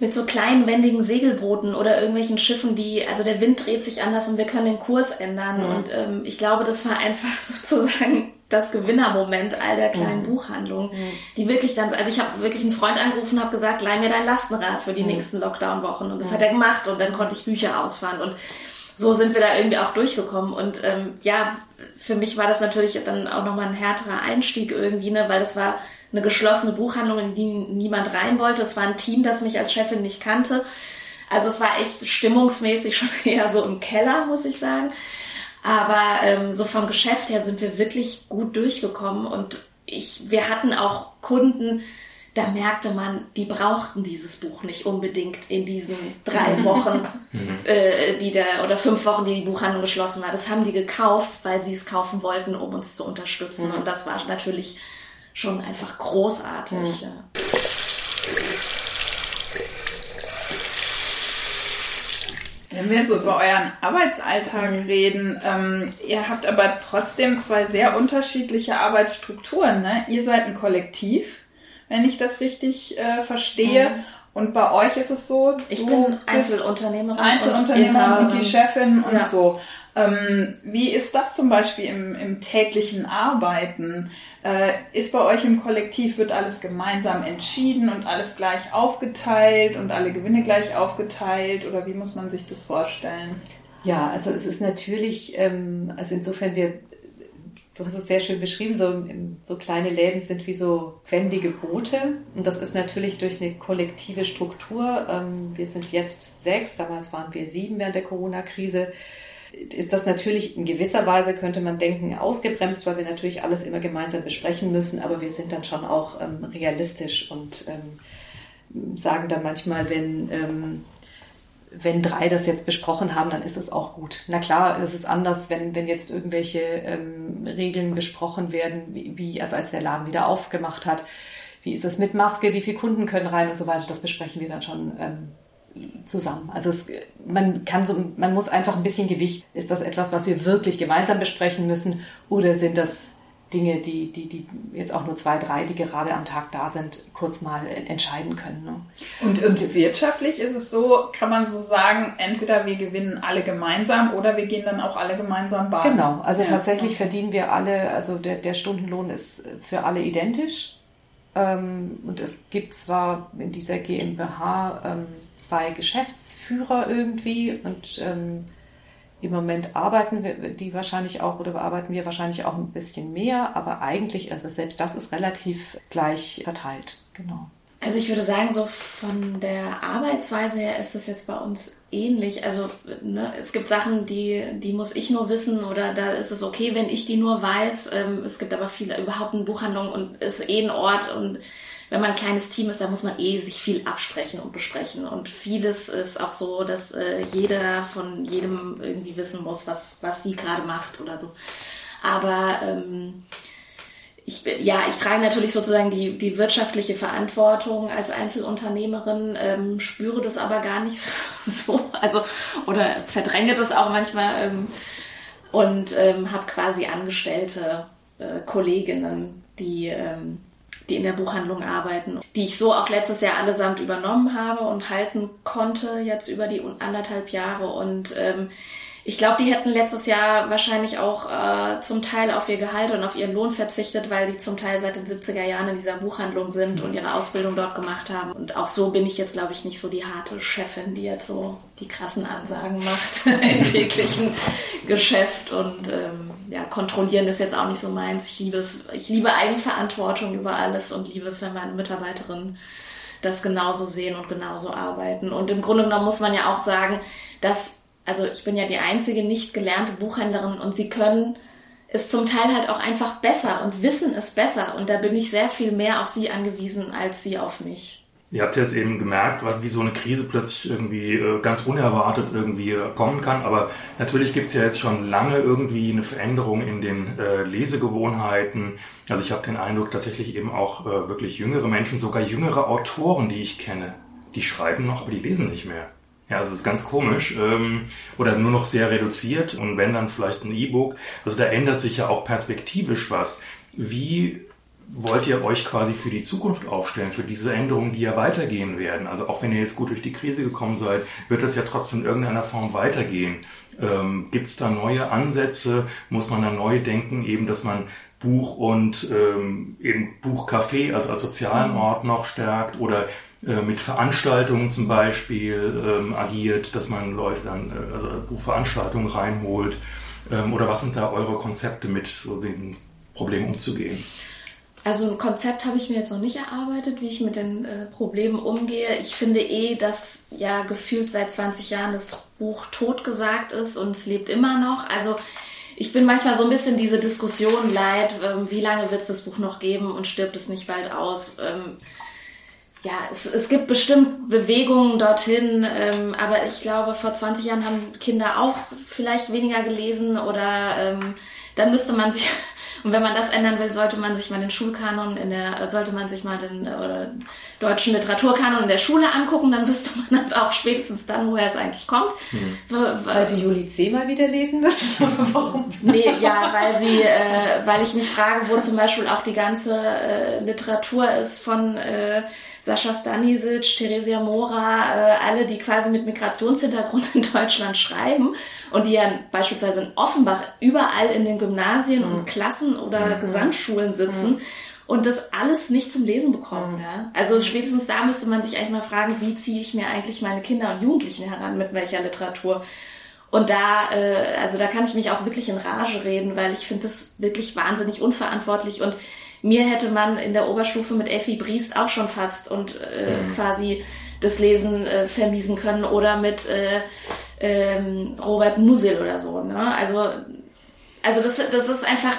mit so kleinen wendigen Segelbooten oder irgendwelchen Schiffen, die, also der Wind dreht sich anders und wir können den Kurs ändern. Mhm. Und ähm, ich glaube, das war einfach sozusagen das Gewinnermoment all der kleinen mhm. Buchhandlungen, mhm. die wirklich dann, also ich habe wirklich einen Freund angerufen und habe gesagt, leih mir dein Lastenrad für die mhm. nächsten Lockdown-Wochen. Und das hat er gemacht und dann konnte ich Bücher ausfahren. Und so sind wir da irgendwie auch durchgekommen. Und ähm, ja, für mich war das natürlich dann auch nochmal ein härterer Einstieg irgendwie, ne, weil das war eine geschlossene Buchhandlung, in die niemand rein wollte. Es war ein Team, das mich als Chefin nicht kannte. Also es war echt stimmungsmäßig schon eher so im Keller, muss ich sagen. Aber ähm, so vom Geschäft her sind wir wirklich gut durchgekommen und ich, wir hatten auch Kunden, da merkte man, die brauchten dieses Buch nicht unbedingt in diesen drei Wochen, mhm. äh, die der oder fünf Wochen, die die Buchhandlung geschlossen war. Das haben die gekauft, weil sie es kaufen wollten, um uns zu unterstützen. Mhm. Und das war natürlich schon einfach großartig. Mhm. Ja. Wenn wir so über euren Arbeitsalltag mhm. reden, ähm, ihr habt aber trotzdem zwei sehr unterschiedliche Arbeitsstrukturen. Ne? Ihr seid ein Kollektiv, wenn ich das richtig äh, verstehe. Mhm. Und bei euch ist es so, ich bin Einzelunternehmerin, Einzelunternehmerin und, und, die Chefin und ja. so. Ähm, wie ist das zum Beispiel im, im täglichen Arbeiten? Äh, ist bei euch im Kollektiv, wird alles gemeinsam entschieden und alles gleich aufgeteilt und alle Gewinne gleich aufgeteilt? Oder wie muss man sich das vorstellen? Ja, also es ist natürlich, ähm, also insofern wir du hast es sehr schön beschrieben, so, so, kleine Läden sind wie so wendige Boote. Und das ist natürlich durch eine kollektive Struktur. Ähm, wir sind jetzt sechs, damals waren wir sieben während der Corona-Krise. Ist das natürlich in gewisser Weise, könnte man denken, ausgebremst, weil wir natürlich alles immer gemeinsam besprechen müssen. Aber wir sind dann schon auch ähm, realistisch und ähm, sagen dann manchmal, wenn ähm, wenn drei das jetzt besprochen haben, dann ist es auch gut. Na klar, es ist anders, wenn, wenn jetzt irgendwelche ähm, Regeln besprochen werden, wie, wie also als der Laden wieder aufgemacht hat. Wie ist es mit Maske? Wie viele Kunden können rein und so weiter? Das besprechen wir dann schon ähm, zusammen. Also es, man kann so, man muss einfach ein bisschen Gewicht. Ist das etwas, was wir wirklich gemeinsam besprechen müssen, oder sind das Dinge, die, die, die jetzt auch nur zwei, drei, die gerade am Tag da sind, kurz mal entscheiden können. Ne? Und, und wirtschaftlich ist es so, kann man so sagen, entweder wir gewinnen alle gemeinsam oder wir gehen dann auch alle gemeinsam baden. Genau, also ja. tatsächlich verdienen wir alle, also der, der Stundenlohn ist für alle identisch. Ähm, und es gibt zwar in dieser GmbH ähm, zwei Geschäftsführer irgendwie und ähm, im Moment arbeiten wir die wahrscheinlich auch oder bearbeiten wir wahrscheinlich auch ein bisschen mehr, aber eigentlich, also selbst das ist relativ gleich verteilt. Genau. Also ich würde sagen, so von der Arbeitsweise her ist es jetzt bei uns ähnlich. Also ne, es gibt Sachen, die, die muss ich nur wissen oder da ist es okay, wenn ich die nur weiß. Ähm, es gibt aber viele, überhaupt eine Buchhandlung und ist eh ein Ort und wenn man ein kleines Team ist, da muss man eh sich viel absprechen und besprechen. Und vieles ist auch so, dass äh, jeder von jedem irgendwie wissen muss, was, was sie gerade macht oder so. Aber ähm, ich, ja, ich trage natürlich sozusagen die, die wirtschaftliche Verantwortung als Einzelunternehmerin, ähm, spüre das aber gar nicht so, also oder verdränge das auch manchmal ähm, und ähm, habe quasi Angestellte äh, Kolleginnen, die ähm, die in der Buchhandlung arbeiten, die ich so auch letztes Jahr allesamt übernommen habe und halten konnte jetzt über die anderthalb Jahre. Und ähm, ich glaube, die hätten letztes Jahr wahrscheinlich auch äh, zum Teil auf ihr Gehalt und auf ihren Lohn verzichtet, weil die zum Teil seit den 70er Jahren in dieser Buchhandlung sind und ihre Ausbildung dort gemacht haben. Und auch so bin ich jetzt, glaube ich, nicht so die harte Chefin, die jetzt so die krassen Ansagen macht im täglichen Geschäft. Und ähm, ja, kontrollieren ist jetzt auch nicht so meins. Ich liebe es, ich liebe Eigenverantwortung über alles und liebe es, wenn meine Mitarbeiterinnen das genauso sehen und genauso arbeiten. Und im Grunde genommen muss man ja auch sagen, dass also ich bin ja die einzige nicht gelernte Buchhändlerin und sie können es zum Teil halt auch einfach besser und wissen es besser. Und da bin ich sehr viel mehr auf sie angewiesen als sie auf mich. Ihr habt jetzt eben gemerkt, wie so eine Krise plötzlich irgendwie äh, ganz unerwartet irgendwie äh, kommen kann. Aber natürlich gibt es ja jetzt schon lange irgendwie eine Veränderung in den äh, Lesegewohnheiten. Also ich habe den Eindruck, tatsächlich eben auch wirklich jüngere Menschen, sogar jüngere Autoren, die ich kenne, die schreiben noch, aber die lesen nicht mehr. Ja, also das ist ganz komisch. Ähm, oder nur noch sehr reduziert und wenn dann vielleicht ein E-Book. Also da ändert sich ja auch perspektivisch was. Wie wollt ihr euch quasi für die Zukunft aufstellen, für diese Änderungen, die ja weitergehen werden? Also auch wenn ihr jetzt gut durch die Krise gekommen seid, wird das ja trotzdem in irgendeiner Form weitergehen. Ähm, Gibt es da neue Ansätze? Muss man da neu denken, eben, dass man Buch und ähm, eben Buchcafé, also als sozialen Ort noch stärkt? Oder mit Veranstaltungen zum Beispiel ähm, agiert, dass man Leute dann, äh, also Veranstaltungen reinholt? Ähm, oder was sind da eure Konzepte mit so den Problemen umzugehen? Also ein Konzept habe ich mir jetzt noch nicht erarbeitet, wie ich mit den äh, Problemen umgehe. Ich finde eh, dass ja gefühlt seit 20 Jahren das Buch totgesagt ist und es lebt immer noch. Also ich bin manchmal so ein bisschen diese Diskussion leid, ähm, wie lange wird es das Buch noch geben und stirbt es nicht bald aus? Ähm, ja, es, es gibt bestimmt Bewegungen dorthin, ähm, aber ich glaube, vor 20 Jahren haben Kinder auch vielleicht weniger gelesen oder ähm, dann müsste man sich und wenn man das ändern will, sollte man sich mal den Schulkanon in der, sollte man sich mal den oder deutschen Literaturkanon in der Schule angucken, dann wüsste man halt auch spätestens dann, woher es eigentlich kommt. Mhm. Weil sie Juli C. mal wieder lesen müssen? Warum? Nee, ja, weil sie, äh, weil ich mich frage, wo zum Beispiel auch die ganze äh, Literatur ist von äh, Sascha Stanisic, Theresia Mora, äh, alle, die quasi mit Migrationshintergrund in Deutschland schreiben und die ja beispielsweise in Offenbach überall in den Gymnasien mhm. und Klassen oder mhm. Gesamtschulen sitzen mhm. und das alles nicht zum Lesen bekommen. Mhm. Ja? Also spätestens da müsste man sich eigentlich mal fragen, wie ziehe ich mir eigentlich meine Kinder und Jugendlichen heran, mit welcher Literatur. Und da, äh, also da kann ich mich auch wirklich in Rage reden, weil ich finde das wirklich wahnsinnig unverantwortlich und mir hätte man in der Oberstufe mit Effi Briest auch schon fast und äh, mhm. quasi das Lesen äh, vermiesen können oder mit äh, ähm, Robert Musil oder so. Ne? Also, also das, das ist einfach,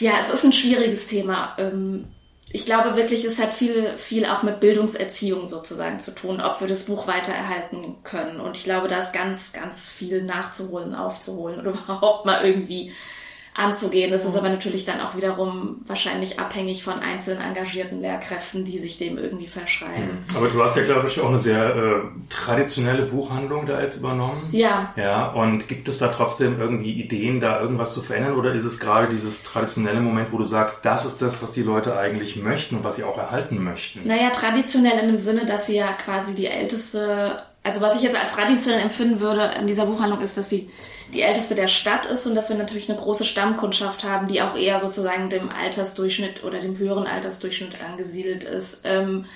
ja, es ist ein schwieriges Thema. Ähm, ich glaube wirklich, es hat viel, viel auch mit Bildungserziehung sozusagen zu tun, ob wir das Buch weiter erhalten können. Und ich glaube, da ist ganz, ganz viel nachzuholen, aufzuholen oder überhaupt mal irgendwie anzugehen. Das ist aber natürlich dann auch wiederum wahrscheinlich abhängig von einzelnen engagierten Lehrkräften, die sich dem irgendwie verschreiben. Mhm. Aber du hast ja, glaube ich, auch eine sehr äh, traditionelle Buchhandlung da jetzt übernommen. Ja. Ja, und gibt es da trotzdem irgendwie Ideen, da irgendwas zu verändern oder ist es gerade dieses traditionelle Moment, wo du sagst, das ist das, was die Leute eigentlich möchten und was sie auch erhalten möchten? Naja, traditionell in dem Sinne, dass sie ja quasi die älteste, also was ich jetzt als traditionell empfinden würde in dieser Buchhandlung ist, dass sie die älteste der Stadt ist und dass wir natürlich eine große Stammkundschaft haben, die auch eher sozusagen dem Altersdurchschnitt oder dem höheren Altersdurchschnitt angesiedelt ist. Ähm,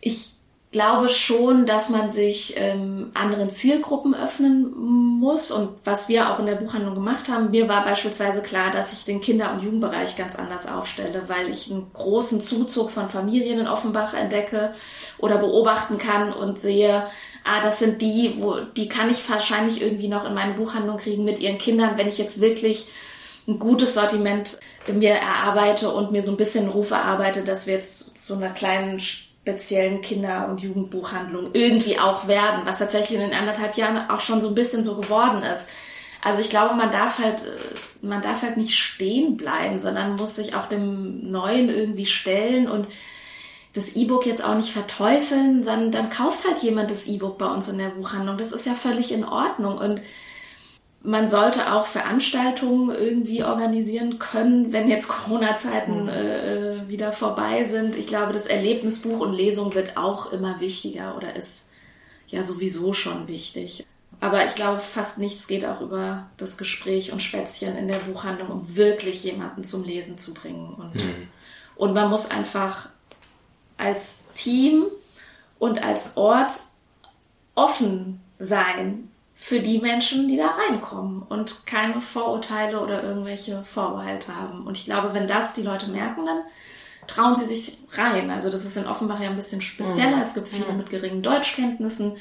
ich glaube schon, dass man sich ähm, anderen Zielgruppen öffnen muss und was wir auch in der Buchhandlung gemacht haben. Mir war beispielsweise klar, dass ich den Kinder- und Jugendbereich ganz anders aufstelle, weil ich einen großen Zuzug von Familien in Offenbach entdecke oder beobachten kann und sehe, ah, das sind die, wo, die kann ich wahrscheinlich irgendwie noch in meine Buchhandlung kriegen mit ihren Kindern, wenn ich jetzt wirklich ein gutes Sortiment mir erarbeite und mir so ein bisschen Ruf erarbeite, dass wir jetzt so einer kleinen speziellen Kinder- und Jugendbuchhandlung irgendwie auch werden, was tatsächlich in den anderthalb Jahren auch schon so ein bisschen so geworden ist. Also ich glaube, man darf halt, man darf halt nicht stehen bleiben, sondern muss sich auch dem Neuen irgendwie stellen und das E-Book jetzt auch nicht verteufeln, sondern dann kauft halt jemand das E-Book bei uns in der Buchhandlung. Das ist ja völlig in Ordnung. Und man sollte auch Veranstaltungen irgendwie organisieren können, wenn jetzt Corona-Zeiten mhm. äh, wieder vorbei sind. Ich glaube, das Erlebnisbuch und Lesung wird auch immer wichtiger oder ist ja sowieso schon wichtig. Aber ich glaube, fast nichts geht auch über das Gespräch und Schwätzchen in der Buchhandlung, um wirklich jemanden zum Lesen zu bringen. Und, mhm. und man muss einfach als Team und als Ort offen sein für die Menschen, die da reinkommen und keine Vorurteile oder irgendwelche Vorbehalte haben. Und ich glaube, wenn das die Leute merken, dann trauen sie sich rein. Also das ist in Offenbach ja ein bisschen spezieller. Mhm. Es gibt viele mhm. mit geringen Deutschkenntnissen.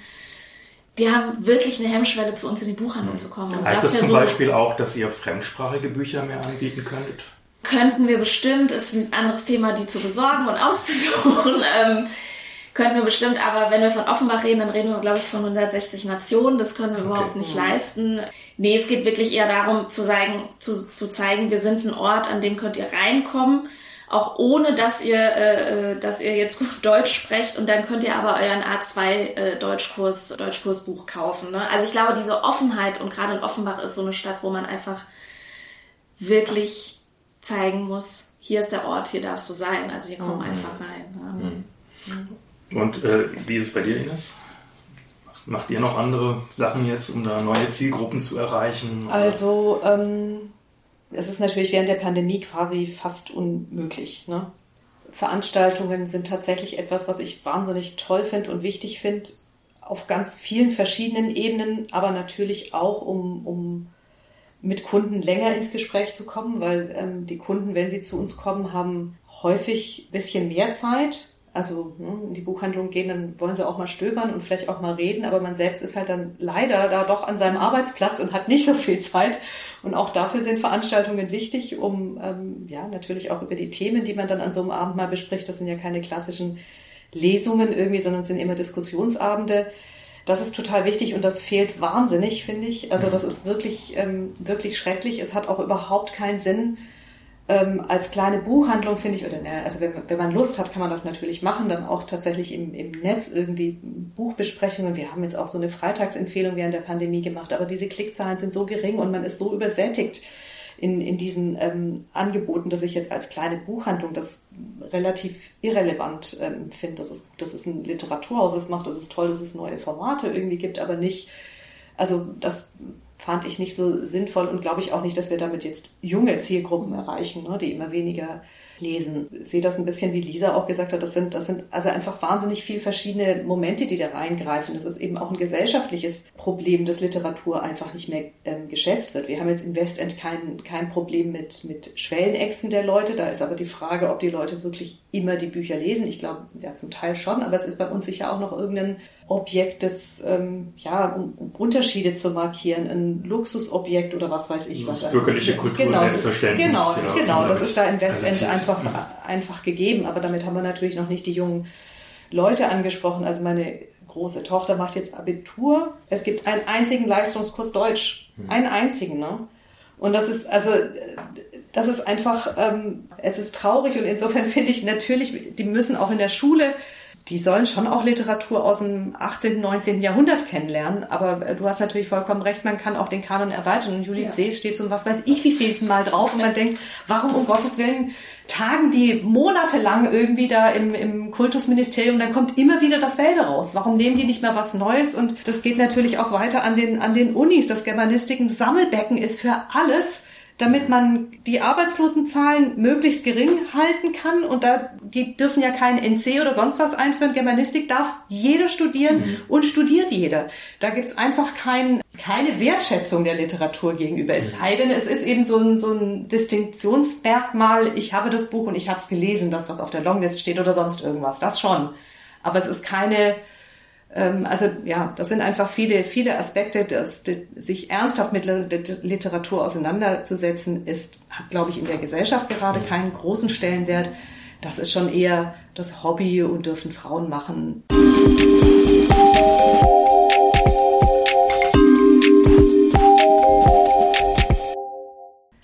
Die haben wirklich eine Hemmschwelle, zu uns in die Buchhandlung mhm. zu kommen. Und heißt das, das zum so Beispiel auch, dass ihr fremdsprachige Bücher mehr anbieten könntet? Könnten wir bestimmt, ist ein anderes Thema, die zu besorgen und auszusuchen, ähm, könnten wir bestimmt, aber wenn wir von Offenbach reden, dann reden wir, glaube ich, von 160 Nationen. Das können wir okay. überhaupt nicht leisten. Nee, es geht wirklich eher darum, zu, sagen, zu, zu zeigen, wir sind ein Ort, an dem könnt ihr reinkommen, auch ohne, dass ihr, äh, äh dass ihr jetzt gut Deutsch sprecht und dann könnt ihr aber euren A2 äh, Deutschkurs, Deutschkursbuch kaufen. Ne? Also ich glaube, diese Offenheit und gerade in Offenbach ist so eine Stadt, wo man einfach wirklich zeigen muss, hier ist der Ort, hier darfst du sein. Also hier komm mhm. einfach rein. Mhm. Und äh, wie ist es bei dir, Ines? Macht ihr noch andere Sachen jetzt, um da neue Zielgruppen zu erreichen? Oder? Also ähm, es ist natürlich während der Pandemie quasi fast unmöglich. Ne? Veranstaltungen sind tatsächlich etwas, was ich wahnsinnig toll finde und wichtig finde, auf ganz vielen verschiedenen Ebenen, aber natürlich auch um, um mit Kunden länger ins Gespräch zu kommen, weil ähm, die Kunden, wenn sie zu uns kommen, haben häufig ein bisschen mehr Zeit also ne, in die Buchhandlung gehen, dann wollen sie auch mal stöbern und vielleicht auch mal reden, aber man selbst ist halt dann leider da doch an seinem Arbeitsplatz und hat nicht so viel Zeit. Und auch dafür sind Veranstaltungen wichtig, um ähm, ja natürlich auch über die Themen, die man dann an so einem Abend mal bespricht, das sind ja keine klassischen Lesungen irgendwie, sondern sind immer Diskussionsabende. Das ist total wichtig und das fehlt wahnsinnig, finde ich. Also das ist wirklich, ähm, wirklich schrecklich. Es hat auch überhaupt keinen Sinn, ähm, als kleine Buchhandlung finde ich, oder ne, also wenn, wenn man Lust hat, kann man das natürlich machen, dann auch tatsächlich im, im Netz irgendwie Buchbesprechungen. Wir haben jetzt auch so eine Freitagsempfehlung während der Pandemie gemacht, aber diese Klickzahlen sind so gering und man ist so übersättigt in, in diesen ähm, Angeboten, dass ich jetzt als kleine Buchhandlung das relativ irrelevant ähm, finde. Das ist, das ist ein Literaturhaus, das macht, das ist toll, dass es neue Formate irgendwie gibt, aber nicht, also das fand ich nicht so sinnvoll und glaube ich auch nicht, dass wir damit jetzt junge Zielgruppen erreichen, ne, die immer weniger lesen. Ich sehe das ein bisschen, wie Lisa auch gesagt hat, das sind, das sind also einfach wahnsinnig viel verschiedene Momente, die da reingreifen. Das ist eben auch ein gesellschaftliches Problem, dass Literatur einfach nicht mehr ähm, geschätzt wird. Wir haben jetzt im Westend kein, kein Problem mit, mit Schwellenechsen der Leute. Da ist aber die Frage, ob die Leute wirklich immer die Bücher lesen. Ich glaube, ja, zum Teil schon, aber es ist bei uns sicher auch noch irgendein Objekt des, ähm, ja, um, um Unterschiede zu markieren, ein Luxusobjekt oder was weiß ich was. Also, bürgerliche Kultur, genau, Selbstverständnis. Genau, ja, genau, das ist da im Westend einfach, einfach gegeben, aber damit haben wir natürlich noch nicht die jungen Leute angesprochen. Also meine große Tochter macht jetzt Abitur. Es gibt einen einzigen Leistungskurs Deutsch. Hm. Einen einzigen, ne? Und das ist, also, das ist einfach, ähm, es ist traurig und insofern finde ich natürlich, die müssen auch in der Schule die sollen schon auch Literatur aus dem 18., 19. Jahrhundert kennenlernen. Aber äh, du hast natürlich vollkommen recht, man kann auch den Kanon erweitern. Und Judith ja. Sees steht so was weiß ich wie viel Mal drauf und man denkt, warum um Gottes Willen tagen die monatelang irgendwie da im, im Kultusministerium, dann kommt immer wieder dasselbe raus. Warum nehmen die nicht mal was Neues? Und das geht natürlich auch weiter an den, an den Unis. Das Germanistik ein Sammelbecken ist für alles damit man die Arbeitslosenzahlen möglichst gering halten kann. Und da, die dürfen ja keinen NC oder sonst was einführen. Germanistik darf jeder studieren mhm. und studiert jeder. Da gibt's einfach kein, keine Wertschätzung der Literatur gegenüber. Es sei denn, es ist eben so ein, so ein Distinktionsmerkmal, ich habe das Buch und ich habe es gelesen, das, was auf der Longlist steht oder sonst irgendwas. Das schon. Aber es ist keine also ja, das sind einfach viele, viele Aspekte, dass, sich ernsthaft mit Literatur auseinanderzusetzen, ist, hat, glaube ich, in der Gesellschaft gerade keinen großen Stellenwert. Das ist schon eher das Hobby und dürfen Frauen machen.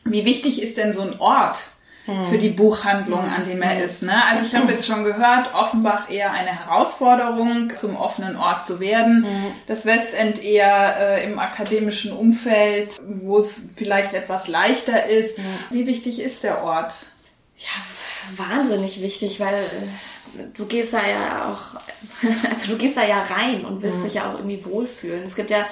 Wie wichtig ist denn so ein Ort für die Buchhandlung, an dem er ist. Ne? Also ich habe jetzt schon gehört, Offenbach eher eine Herausforderung, zum offenen Ort zu werden. Das Westend eher äh, im akademischen Umfeld, wo es vielleicht etwas leichter ist. Wie wichtig ist der Ort? Ja, wahnsinnig wichtig, weil äh, du gehst da ja auch, also du gehst da ja rein und willst dich ja auch irgendwie wohlfühlen. Es gibt ja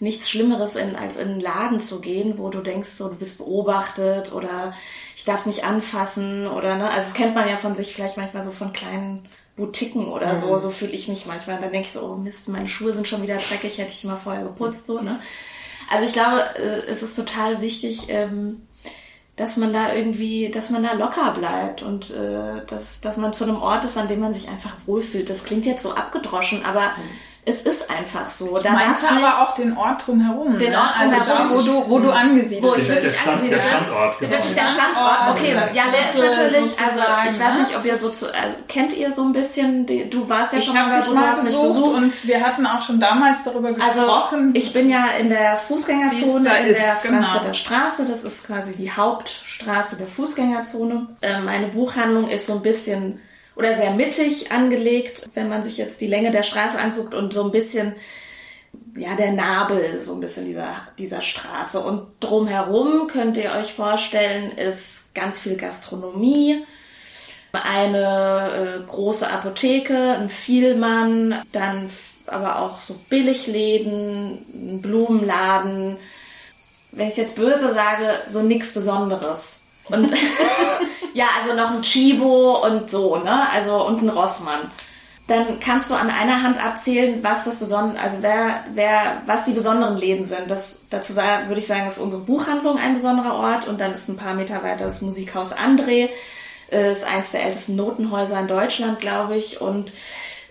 nichts Schlimmeres, in, als in einen Laden zu gehen, wo du denkst, so, du bist beobachtet oder ich darf es nicht anfassen oder ne, also das kennt man ja von sich vielleicht manchmal so von kleinen Boutiquen oder so, mhm. so fühle ich mich manchmal. Dann denke ich so, oh Mist, meine Schuhe sind schon wieder dreckig, hätte ich mal vorher geputzt, so, ne? Also ich glaube, äh, es ist total wichtig, ähm, dass man da irgendwie, dass man da locker bleibt und äh, dass, dass man zu einem Ort ist, an dem man sich einfach wohlfühlt. Das klingt jetzt so abgedroschen, aber mhm es ist einfach so. Ich da meinte aber auch den Ort drumherum. Den ne? Ort also drumherum. Also da, wo du, wo du angesiedelt bist. Wo ich wirklich der angesiedelt bin. Der Standort. Genau. Wirklich der Standort. Okay, ja, der ist natürlich, also ich weiß ne? nicht, ob ihr so zu, äh, kennt ihr so ein bisschen, die, du warst ja ich schon mal da, wo du hast besucht, besucht und wir hatten auch schon damals darüber also, gesprochen. Also ich bin ja in der Fußgängerzone in der genau. Frankfurter Straße, das ist quasi die Hauptstraße der Fußgängerzone. Äh, meine Buchhandlung ist so ein bisschen oder sehr mittig angelegt, wenn man sich jetzt die Länge der Straße anguckt und so ein bisschen ja, der Nabel so ein bisschen dieser, dieser Straße. Und drumherum könnt ihr euch vorstellen, ist ganz viel Gastronomie, eine äh, große Apotheke, ein Vielmann, dann aber auch so Billigläden, ein Blumenladen. Wenn ich es jetzt böse sage, so nichts Besonderes. Und ja, also noch ein Chibo und so, ne? Also und ein Rossmann. Dann kannst du an einer Hand abzählen, was das besondere, also wer, wer, was die besonderen Läden sind. Das, dazu würde ich sagen, ist unsere Buchhandlung ein besonderer Ort und dann ist ein paar Meter weiter das Musikhaus André. Äh, ist eins der ältesten Notenhäuser in Deutschland, glaube ich. Und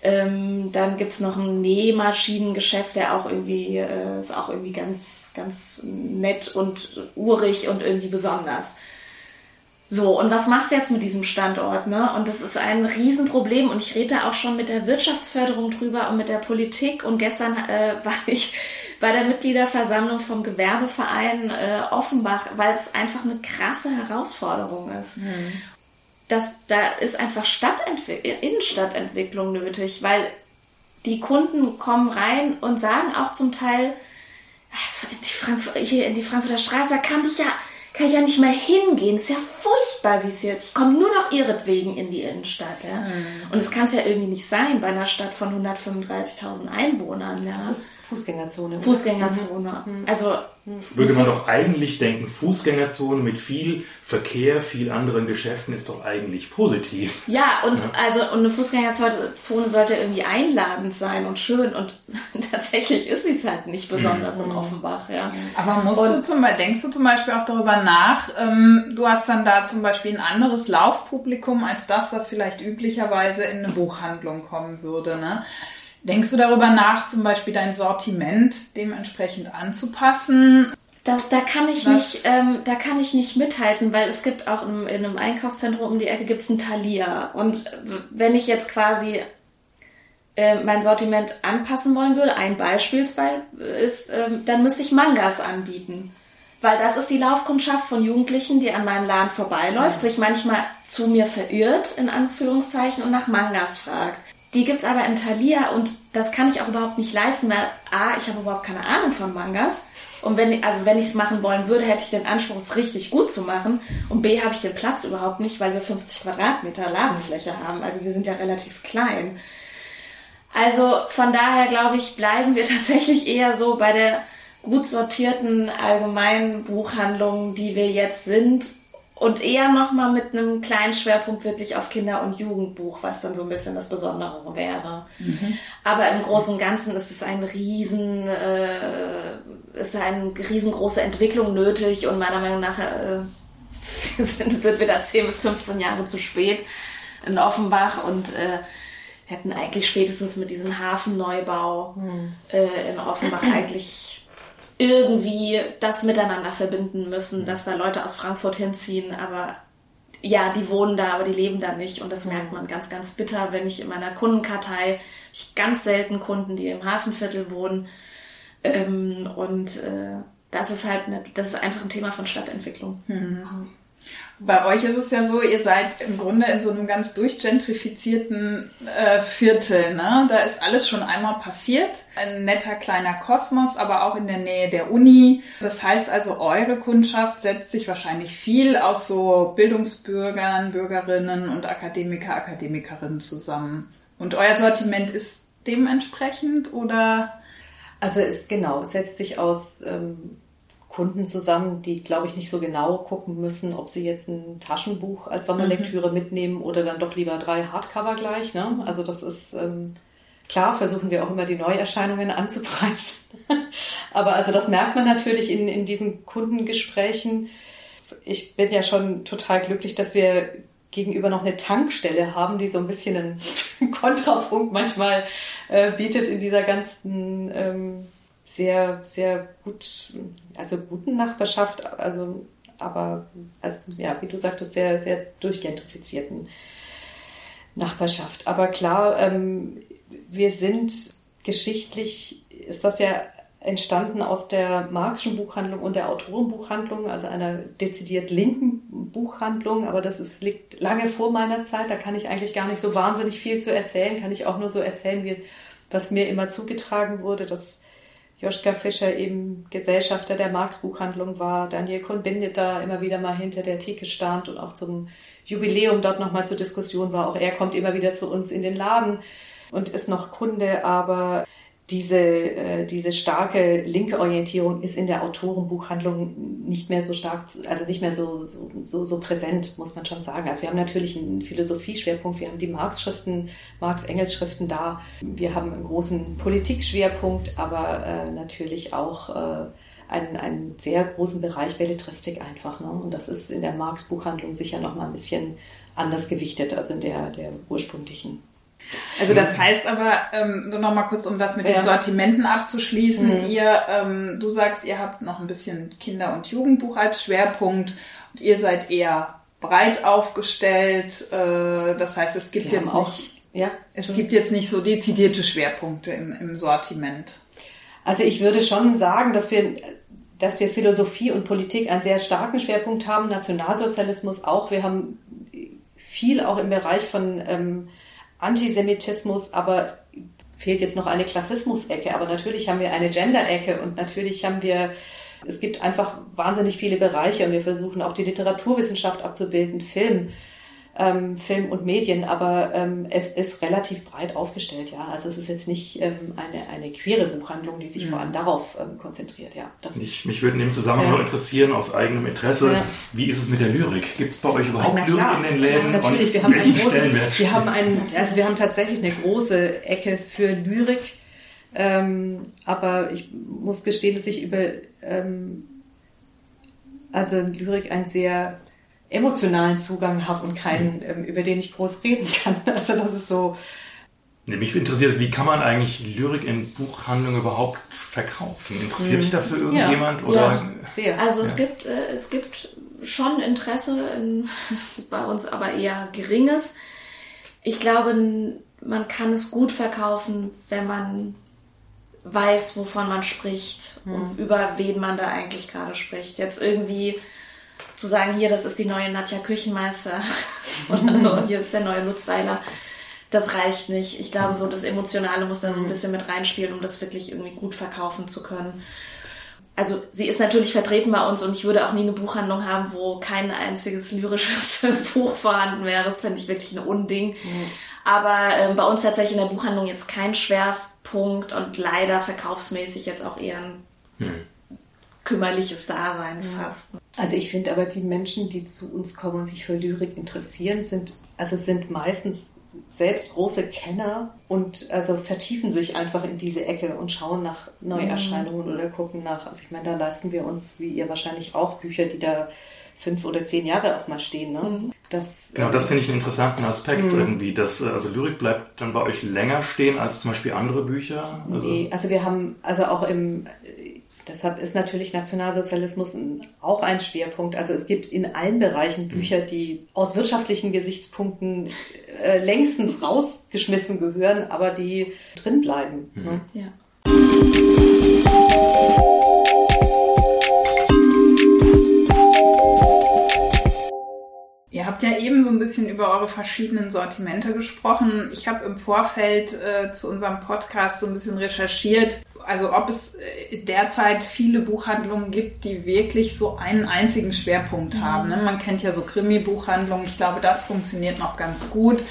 ähm, dann gibt's noch ein Nähmaschinengeschäft, der auch irgendwie, äh, ist auch irgendwie ganz, ganz nett und urig und irgendwie besonders. So, und was machst du jetzt mit diesem Standort? Ne? Und das ist ein Riesenproblem und ich rede da auch schon mit der Wirtschaftsförderung drüber und mit der Politik. Und gestern äh, war ich bei der Mitgliederversammlung vom Gewerbeverein äh, Offenbach, weil es einfach eine krasse Herausforderung ist. Mhm. Das, da ist einfach Stadtentwick Innenstadtentwicklung nötig, weil die Kunden kommen rein und sagen auch zum Teil, also in die, hier in die Frankfurter Straße kann ich ja kann ich ja nicht mehr hingehen. Ist ja furchtbar, wie es jetzt. Ich komme nur noch ihretwegen in die Innenstadt. Ja? Mhm. Und es kann es ja irgendwie nicht sein bei einer Stadt von 135.000 Einwohnern. Ja? Das ist Fußgängerzone. Fußgängerzone. Mhm. Also würde man doch eigentlich denken, Fußgängerzone mit viel Verkehr, viel anderen Geschäften ist doch eigentlich positiv. Ja, und ja. also und eine Fußgängerzone sollte irgendwie einladend sein und schön und tatsächlich ist sie es halt nicht besonders mhm. in Offenbach, ja. Aber musst und, du zum Beispiel, denkst du zum Beispiel auch darüber nach, ähm, du hast dann da zum Beispiel ein anderes Laufpublikum als das, was vielleicht üblicherweise in eine Buchhandlung kommen würde, ne? Denkst du darüber nach, zum Beispiel dein Sortiment dementsprechend anzupassen? Das, da kann ich Was? nicht, ähm, da kann ich nicht mithalten, weil es gibt auch in, in einem Einkaufszentrum um die Ecke gibt's ein Thalia. Und wenn ich jetzt quasi äh, mein Sortiment anpassen wollen würde, ein Beispiel ist, äh, dann müsste ich Mangas anbieten. Weil das ist die Laufkundschaft von Jugendlichen, die an meinem Laden vorbeiläuft, sich manchmal zu mir verirrt, in Anführungszeichen, und nach Mangas fragt. Die gibt's aber im Thalia und das kann ich auch überhaupt nicht leisten, weil A, ich habe überhaupt keine Ahnung von Mangas. Und wenn, also wenn ich es machen wollen würde, hätte ich den Anspruch, es richtig gut zu machen. Und B, habe ich den Platz überhaupt nicht, weil wir 50 Quadratmeter Ladenfläche haben. Also wir sind ja relativ klein. Also von daher glaube ich, bleiben wir tatsächlich eher so bei der gut sortierten allgemeinen Buchhandlung, die wir jetzt sind und eher nochmal mit einem kleinen Schwerpunkt wirklich auf Kinder- und Jugendbuch, was dann so ein bisschen das Besondere wäre. Mhm. Aber im Großen und Ganzen ist es ein riesen, äh, ist eine riesengroße Entwicklung nötig und meiner Meinung nach äh, sind, sind wir da 10 bis 15 Jahre zu spät in Offenbach und äh, hätten eigentlich spätestens mit diesem Hafenneubau mhm. äh, in Offenbach eigentlich irgendwie das miteinander verbinden müssen, dass da Leute aus Frankfurt hinziehen, aber ja, die wohnen da, aber die leben da nicht. Und das merkt man ganz, ganz bitter, wenn ich in meiner Kundenkartei, ich ganz selten Kunden, die im Hafenviertel wohnen. Ähm, und äh, das ist halt, eine, das ist einfach ein Thema von Stadtentwicklung. Mhm. Bei euch ist es ja so, ihr seid im Grunde in so einem ganz durchgentrifizierten äh, Viertel. Ne? Da ist alles schon einmal passiert. Ein netter kleiner Kosmos, aber auch in der Nähe der Uni. Das heißt also, eure Kundschaft setzt sich wahrscheinlich viel aus so Bildungsbürgern, Bürgerinnen und Akademiker, Akademikerinnen zusammen. Und euer Sortiment ist dementsprechend oder? Also es genau, setzt sich aus ähm, Kunden zusammen, die, glaube ich, nicht so genau gucken müssen, ob sie jetzt ein Taschenbuch als Sommerlektüre mhm. mitnehmen oder dann doch lieber drei Hardcover gleich. Ne? Also das ist ähm, klar, versuchen wir auch immer die Neuerscheinungen anzupreisen. Aber also das merkt man natürlich in, in diesen Kundengesprächen. Ich bin ja schon total glücklich, dass wir gegenüber noch eine Tankstelle haben, die so ein bisschen einen Kontrapunkt manchmal äh, bietet in dieser ganzen ähm, sehr, sehr gut, also guten Nachbarschaft, also aber also, ja, wie du sagtest, sehr, sehr durchgentrifizierten Nachbarschaft. Aber klar, ähm, wir sind geschichtlich, ist das ja entstanden aus der Marxischen Buchhandlung und der Autorenbuchhandlung, also einer dezidiert linken Buchhandlung, aber das ist, liegt lange vor meiner Zeit, da kann ich eigentlich gar nicht so wahnsinnig viel zu erzählen, kann ich auch nur so erzählen, wie was mir immer zugetragen wurde, dass Joschka Fischer eben Gesellschafter der Marx-Buchhandlung war, Daniel Cohn-Bendit da immer wieder mal hinter der Theke stand und auch zum Jubiläum dort nochmal zur Diskussion war. Auch er kommt immer wieder zu uns in den Laden und ist noch Kunde, aber diese, äh, diese starke linke Orientierung ist in der Autorenbuchhandlung nicht mehr so stark, also nicht mehr so, so, so, so präsent, muss man schon sagen. Also wir haben natürlich einen Philosophieschwerpunkt, wir haben die Marx-Schriften, Marx-Engels-Schriften da, wir haben einen großen Politikschwerpunkt, aber äh, natürlich auch äh, einen, einen sehr großen Bereich Belletristik einfach. Ne? Und das ist in der Marx-Buchhandlung sicher noch mal ein bisschen anders gewichtet, also in der, der ursprünglichen. Also das heißt aber, ähm, nur noch mal kurz, um das mit ja. den Sortimenten abzuschließen, mhm. ihr, ähm, du sagst, ihr habt noch ein bisschen Kinder- und Jugendbuch als Schwerpunkt und ihr seid eher breit aufgestellt. Äh, das heißt, es gibt Wir jetzt auch, nicht, ja, es gibt jetzt nicht so dezidierte Schwerpunkte im, im Sortiment. Also ich würde schon sagen, dass wir dass wir Philosophie und Politik einen sehr starken Schwerpunkt haben, Nationalsozialismus auch. Wir haben viel auch im Bereich von ähm, Antisemitismus, aber fehlt jetzt noch eine Klassismus-Ecke. Aber natürlich haben wir eine Gender-Ecke und natürlich haben wir, es gibt einfach wahnsinnig viele Bereiche und wir versuchen auch die Literaturwissenschaft abzubilden, Film ähm, Film und Medien, aber ähm, es ist relativ breit aufgestellt, ja. Also es ist jetzt nicht ähm, eine, eine queere Buchhandlung, die sich mhm. vor allem darauf ähm, konzentriert, ja. Das mich, mich würde in dem Zusammenhang ja. interessieren, aus eigenem Interesse, ja. wie ist es mit der Lyrik? Gibt es bei euch überhaupt Lyrik in den Läden? Klar, natürlich, wir haben, einen großen, wir, haben einen, also wir haben tatsächlich eine große Ecke für Lyrik, ähm, aber ich muss gestehen, dass ich über ähm, also Lyrik ein sehr emotionalen Zugang habe und keinen, mhm. ähm, über den ich groß reden kann. Also das ist so. Mich interessiert, wie kann man eigentlich Lyrik in Buchhandlungen überhaupt verkaufen? Interessiert mhm. sich dafür irgendjemand? Ja. Oder? Ja, also es gibt äh, es gibt schon Interesse in, bei uns, aber eher geringes. Ich glaube, man kann es gut verkaufen, wenn man weiß, wovon man spricht mhm. und über wen man da eigentlich gerade spricht. Jetzt irgendwie zu sagen, hier, das ist die neue Nadja Küchenmeister oder so, hier ist der neue Lutz Seiler. Das reicht nicht. Ich glaube, so das Emotionale muss da so ein mhm. bisschen mit reinspielen, um das wirklich irgendwie gut verkaufen zu können. Also sie ist natürlich vertreten bei uns und ich würde auch nie eine Buchhandlung haben, wo kein einziges lyrisches Buch vorhanden wäre. Das fände ich wirklich ein Unding. Mhm. Aber äh, bei uns tatsächlich in der Buchhandlung jetzt kein Schwerpunkt und leider verkaufsmäßig jetzt auch eher ein mhm. kümmerliches Dasein mhm. fast. Also ich finde aber die Menschen, die zu uns kommen und sich für Lyrik interessieren, sind, also sind meistens selbst große Kenner und also vertiefen sich einfach in diese Ecke und schauen nach Neuerscheinungen mhm. oder gucken nach. Also ich meine, da leisten wir uns, wie ihr wahrscheinlich auch, Bücher, die da fünf oder zehn Jahre auch mal stehen. Ne? Mhm. Das, genau, das finde ich einen interessanten Aspekt mhm. irgendwie. Dass, also Lyrik bleibt dann bei euch länger stehen als zum Beispiel andere Bücher. Also nee, also wir haben, also auch im Deshalb ist natürlich Nationalsozialismus auch ein Schwerpunkt. Also es gibt in allen Bereichen mhm. Bücher, die aus wirtschaftlichen Gesichtspunkten äh, längstens rausgeschmissen gehören, aber die drin bleiben. Mhm. Ne? Ja. Ihr habt ja eben so ein bisschen über eure verschiedenen Sortimente gesprochen. Ich habe im Vorfeld äh, zu unserem Podcast so ein bisschen recherchiert, also ob es äh, derzeit viele Buchhandlungen gibt, die wirklich so einen einzigen Schwerpunkt mhm. haben. Ne? Man kennt ja so Krimi-Buchhandlungen. Ich glaube, das funktioniert noch ganz gut.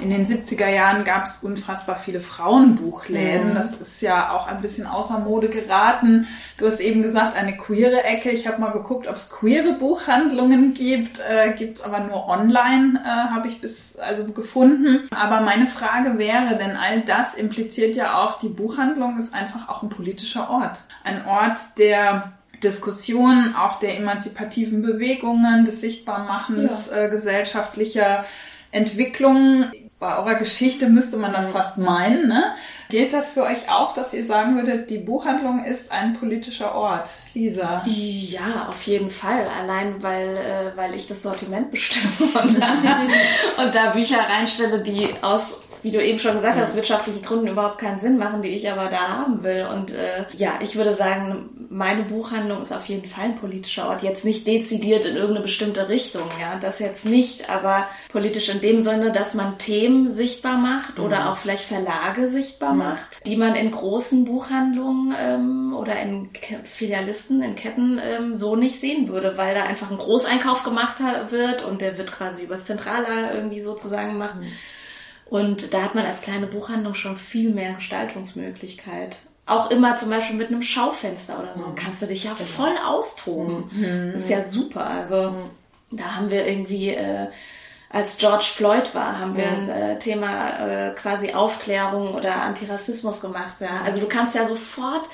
In den 70er Jahren gab es unfassbar viele Frauenbuchläden. Mhm. Das ist ja auch ein bisschen außer Mode geraten. Du hast eben gesagt, eine queere Ecke. Ich habe mal geguckt, ob es queere Buchhandlungen gibt. Äh, gibt es aber nur online, äh, habe ich bis also gefunden. Aber meine Frage wäre, denn all das impliziert ja auch, die Buchhandlung ist einfach auch ein politischer Ort. Ein Ort, der Diskussion, auch der emanzipativen Bewegungen, des Sichtbarmachens ja. äh, gesellschaftlicher Entwicklungen bei eurer Geschichte müsste man das fast meinen. Ne? Gilt das für euch auch, dass ihr sagen würdet, die Buchhandlung ist ein politischer Ort? Lisa? Ja, auf jeden Fall. Allein weil, äh, weil ich das Sortiment bestimme und da, und da Bücher reinstelle, die aus wie du eben schon gesagt hast, wirtschaftliche Gründen überhaupt keinen Sinn machen, die ich aber da haben will. Und äh, ja, ich würde sagen, meine Buchhandlung ist auf jeden Fall ein politischer Ort. Jetzt nicht dezidiert in irgendeine bestimmte Richtung, ja, das jetzt nicht, aber politisch in dem Sinne, dass man Themen sichtbar macht mhm. oder auch vielleicht Verlage sichtbar mhm. macht, die man in großen Buchhandlungen ähm, oder in Filialisten, in Ketten ähm, so nicht sehen würde, weil da einfach ein Großeinkauf gemacht wird und der wird quasi übers Zentrallager irgendwie sozusagen gemacht. Mhm. Und da hat man als kleine Buchhandlung schon viel mehr Gestaltungsmöglichkeit. Auch immer zum Beispiel mit einem Schaufenster oder so. Mhm. Kannst du dich ja genau. voll austoben. Mhm. Das ist ja super. Also mhm. da haben wir irgendwie, äh, als George Floyd war, haben wir ein äh, Thema äh, quasi Aufklärung oder Antirassismus gemacht. Ja. Also du kannst ja sofort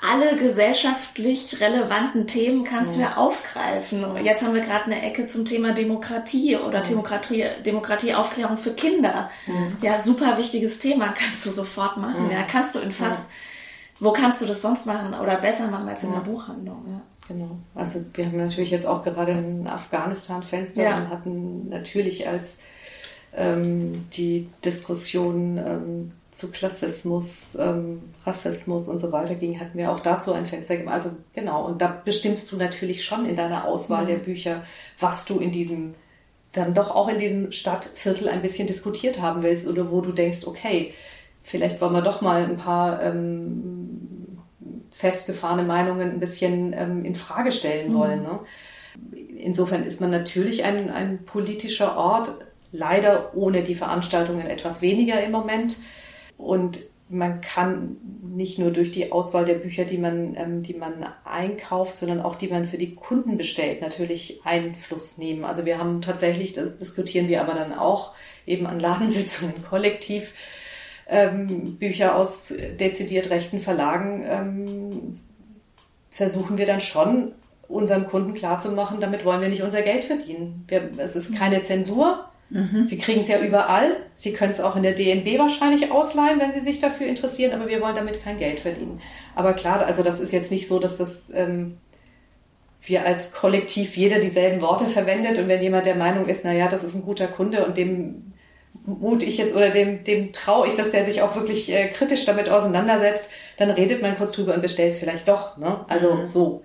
alle gesellschaftlich relevanten Themen kannst ja. du ja aufgreifen. Jetzt haben wir gerade eine Ecke zum Thema Demokratie oder Demokratie, Demokratieaufklärung für Kinder. Mhm. Ja, super wichtiges Thema, kannst du sofort machen. Ja, kannst du in fast, wo kannst du das sonst machen oder besser machen als in der Buchhandlung? Ja. Genau. Also wir haben natürlich jetzt auch gerade ein Afghanistan-Fenster ja. und hatten natürlich als ähm, die Diskussion ähm, zu Klassismus, ähm, Rassismus und so weiter ging, hatten wir auch dazu ein Fenster gegeben. Also genau, und da bestimmst du natürlich schon in deiner Auswahl mhm. der Bücher, was du in diesem, dann doch auch in diesem Stadtviertel ein bisschen diskutiert haben willst oder wo du denkst, okay, vielleicht wollen wir doch mal ein paar ähm, festgefahrene Meinungen ein bisschen ähm, in Frage stellen mhm. wollen. Ne? Insofern ist man natürlich ein, ein politischer Ort, leider ohne die Veranstaltungen etwas weniger im Moment. Und man kann nicht nur durch die Auswahl der Bücher, die man, ähm, die man einkauft, sondern auch die man für die Kunden bestellt, natürlich Einfluss nehmen. Also wir haben tatsächlich, das diskutieren wir aber dann auch eben an Ladensitzungen kollektiv, ähm, Bücher aus dezidiert rechten Verlagen ähm, versuchen wir dann schon unseren Kunden klarzumachen, damit wollen wir nicht unser Geld verdienen. Wir, es ist keine Zensur, Mhm. Sie kriegen es ja überall. Sie können es auch in der DNB wahrscheinlich ausleihen, wenn Sie sich dafür interessieren, aber wir wollen damit kein Geld verdienen. Aber klar, also das ist jetzt nicht so, dass das ähm, wir als Kollektiv jeder dieselben Worte verwendet und wenn jemand der Meinung ist, na ja, das ist ein guter Kunde und dem mut ich jetzt oder dem, dem traue ich, dass der sich auch wirklich äh, kritisch damit auseinandersetzt, dann redet man kurz drüber und bestellt es vielleicht doch. Ne? Also mhm. so.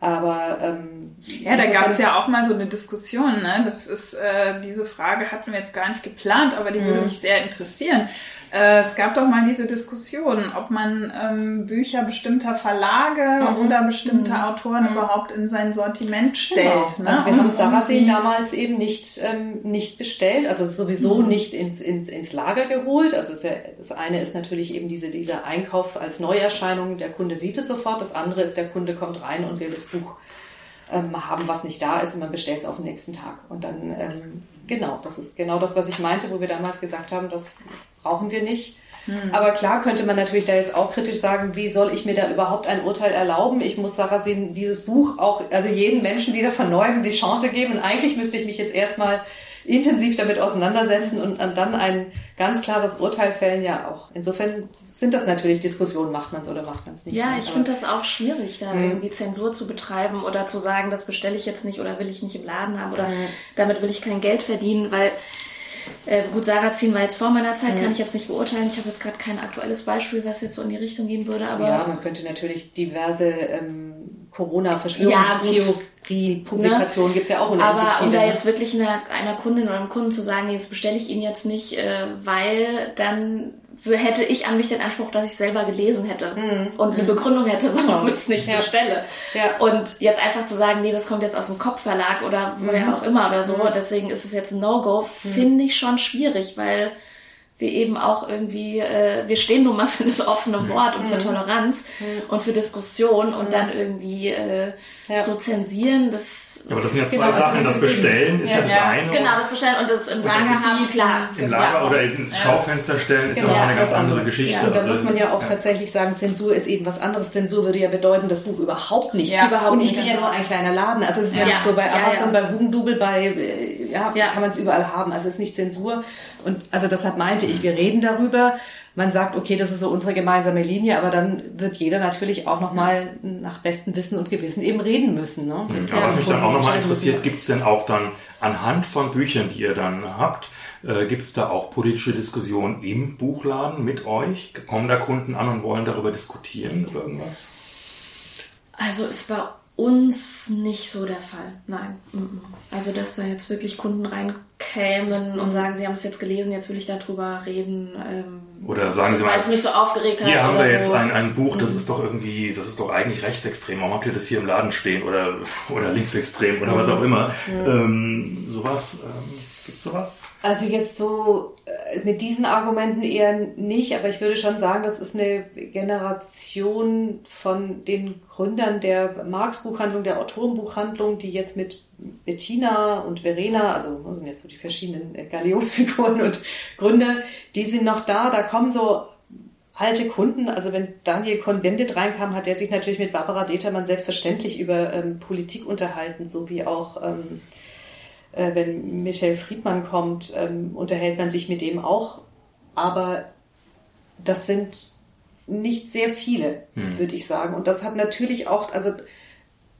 Aber ähm, ja, da gab es ja auch mal so eine Diskussion. Ne? Das ist äh, diese Frage hatten wir jetzt gar nicht geplant, aber die würde mhm. mich sehr interessieren. Äh, es gab doch mal diese Diskussion, ob man ähm, Bücher bestimmter Verlage mhm. oder bestimmte mhm. Autoren mhm. überhaupt in sein Sortiment stellt. Genau. Ne? Also wir haben Sarrazin damals eben nicht ähm, nicht bestellt, also sowieso mhm. nicht ins, ins, ins Lager geholt. Also ja, das eine ist natürlich eben diese dieser Einkauf als Neuerscheinung. Der Kunde sieht es sofort. Das andere ist, der Kunde kommt rein und will das Buch ähm, haben, was nicht da ist und man bestellt es auf den nächsten Tag. Und dann ähm, genau, das ist genau das, was ich meinte, wo wir damals gesagt haben, das brauchen wir nicht. Hm. Aber klar könnte man natürlich da jetzt auch kritisch sagen, wie soll ich mir da überhaupt ein Urteil erlauben? Ich muss Sarrazin dieses Buch auch, also jeden Menschen wieder von neuem die Chance geben. Und eigentlich müsste ich mich jetzt erstmal intensiv damit auseinandersetzen und dann ein ganz klares Urteil fällen. Ja, auch. Insofern sind das natürlich Diskussionen, macht man es oder macht man es nicht. Ja, ich finde das auch schwierig, da mhm. irgendwie Zensur zu betreiben oder zu sagen, das bestelle ich jetzt nicht oder will ich nicht im Laden haben oder mhm. damit will ich kein Geld verdienen, weil äh, gut, Sarrazin war jetzt vor meiner Zeit, mhm. kann ich jetzt nicht beurteilen. Ich habe jetzt gerade kein aktuelles Beispiel, was jetzt so in die Richtung gehen würde. Aber ja, man könnte natürlich diverse ähm, Corona-Verschwörungstheorie-Publikationen ja, ne? gibt es ja auch unendlich Aber viele, um da jetzt wirklich einer, einer Kundin oder einem Kunden zu sagen, jetzt bestelle ich ihn jetzt nicht, äh, weil dann hätte ich an mich den Anspruch, dass ich selber gelesen hätte mm. und eine mm. Begründung hätte, warum ich es nicht ja. bestelle. Ja. Und jetzt einfach zu sagen, nee, das kommt jetzt aus dem Kopfverlag oder woher mm. auch immer oder so, mm. deswegen ist es jetzt ein No-Go, finde ich schon schwierig, weil wir eben auch irgendwie, äh, wir stehen nun mal für das offene Wort und für. Toleranz und für Diskussion und dann irgendwie äh, ja. so zensieren, das ja, aber das sind ja zwei genau, Sachen. Das Bestellen ist ja, ja das eine. Genau, das Bestellen und das im Lager haben, klar. Im Lager oder ins Schaufenster stellen ist genau, ja eine ganz andere Geschichte. Ja, und dann also, muss man ja auch tatsächlich sagen, Zensur ist eben was anderes. Zensur würde ja bedeuten, das Buch überhaupt nicht. Ja, überhaupt und ich bin ja nur ein kleiner Laden. Also es ist ja, nicht so bei Amazon, bei Hugendubel, bei, äh, ja, kann man es überall haben. Also es ist nicht Zensur. Und also deshalb meinte ich, wir reden darüber man sagt, okay, das ist so unsere gemeinsame Linie, aber dann wird jeder natürlich auch nochmal nach bestem Wissen und Gewissen eben reden müssen. Ne? Ja, was mich dann auch nochmal interessiert, gibt es denn auch dann anhand von Büchern, die ihr dann habt, äh, gibt es da auch politische Diskussionen im Buchladen mit euch? Kommen da Kunden an und wollen darüber diskutieren, über irgendwas? Also es war uns nicht so der Fall. Nein. Also, dass da jetzt wirklich Kunden reinkämen und sagen, sie haben es jetzt gelesen, jetzt will ich darüber reden. Ähm, oder sagen sie mal, weil es mich so aufgeregt hat. Hier haben wir so. jetzt ein, ein Buch, das mhm. ist doch irgendwie, das ist doch eigentlich rechtsextrem. Warum habt ihr das hier im Laden stehen? Oder, oder linksextrem oder mhm. was auch immer. Mhm. Ähm, sowas, ähm, gibt's sowas? Also jetzt so äh, mit diesen Argumenten eher nicht, aber ich würde schon sagen, das ist eine Generation von den Gründern der Marx-Buchhandlung, der Autorenbuchhandlung, die jetzt mit Bettina und Verena, also das sind jetzt so die verschiedenen Galionsfiguren und Gründer, die sind noch da, da kommen so alte Kunden. Also wenn Daniel Cohn-Bendit reinkam, hat er sich natürlich mit Barbara Determann selbstverständlich über ähm, Politik unterhalten, so wie auch ähm, äh, wenn Michel Friedmann kommt, ähm, unterhält man sich mit dem auch. Aber das sind nicht sehr viele, hm. würde ich sagen. Und das hat natürlich auch, also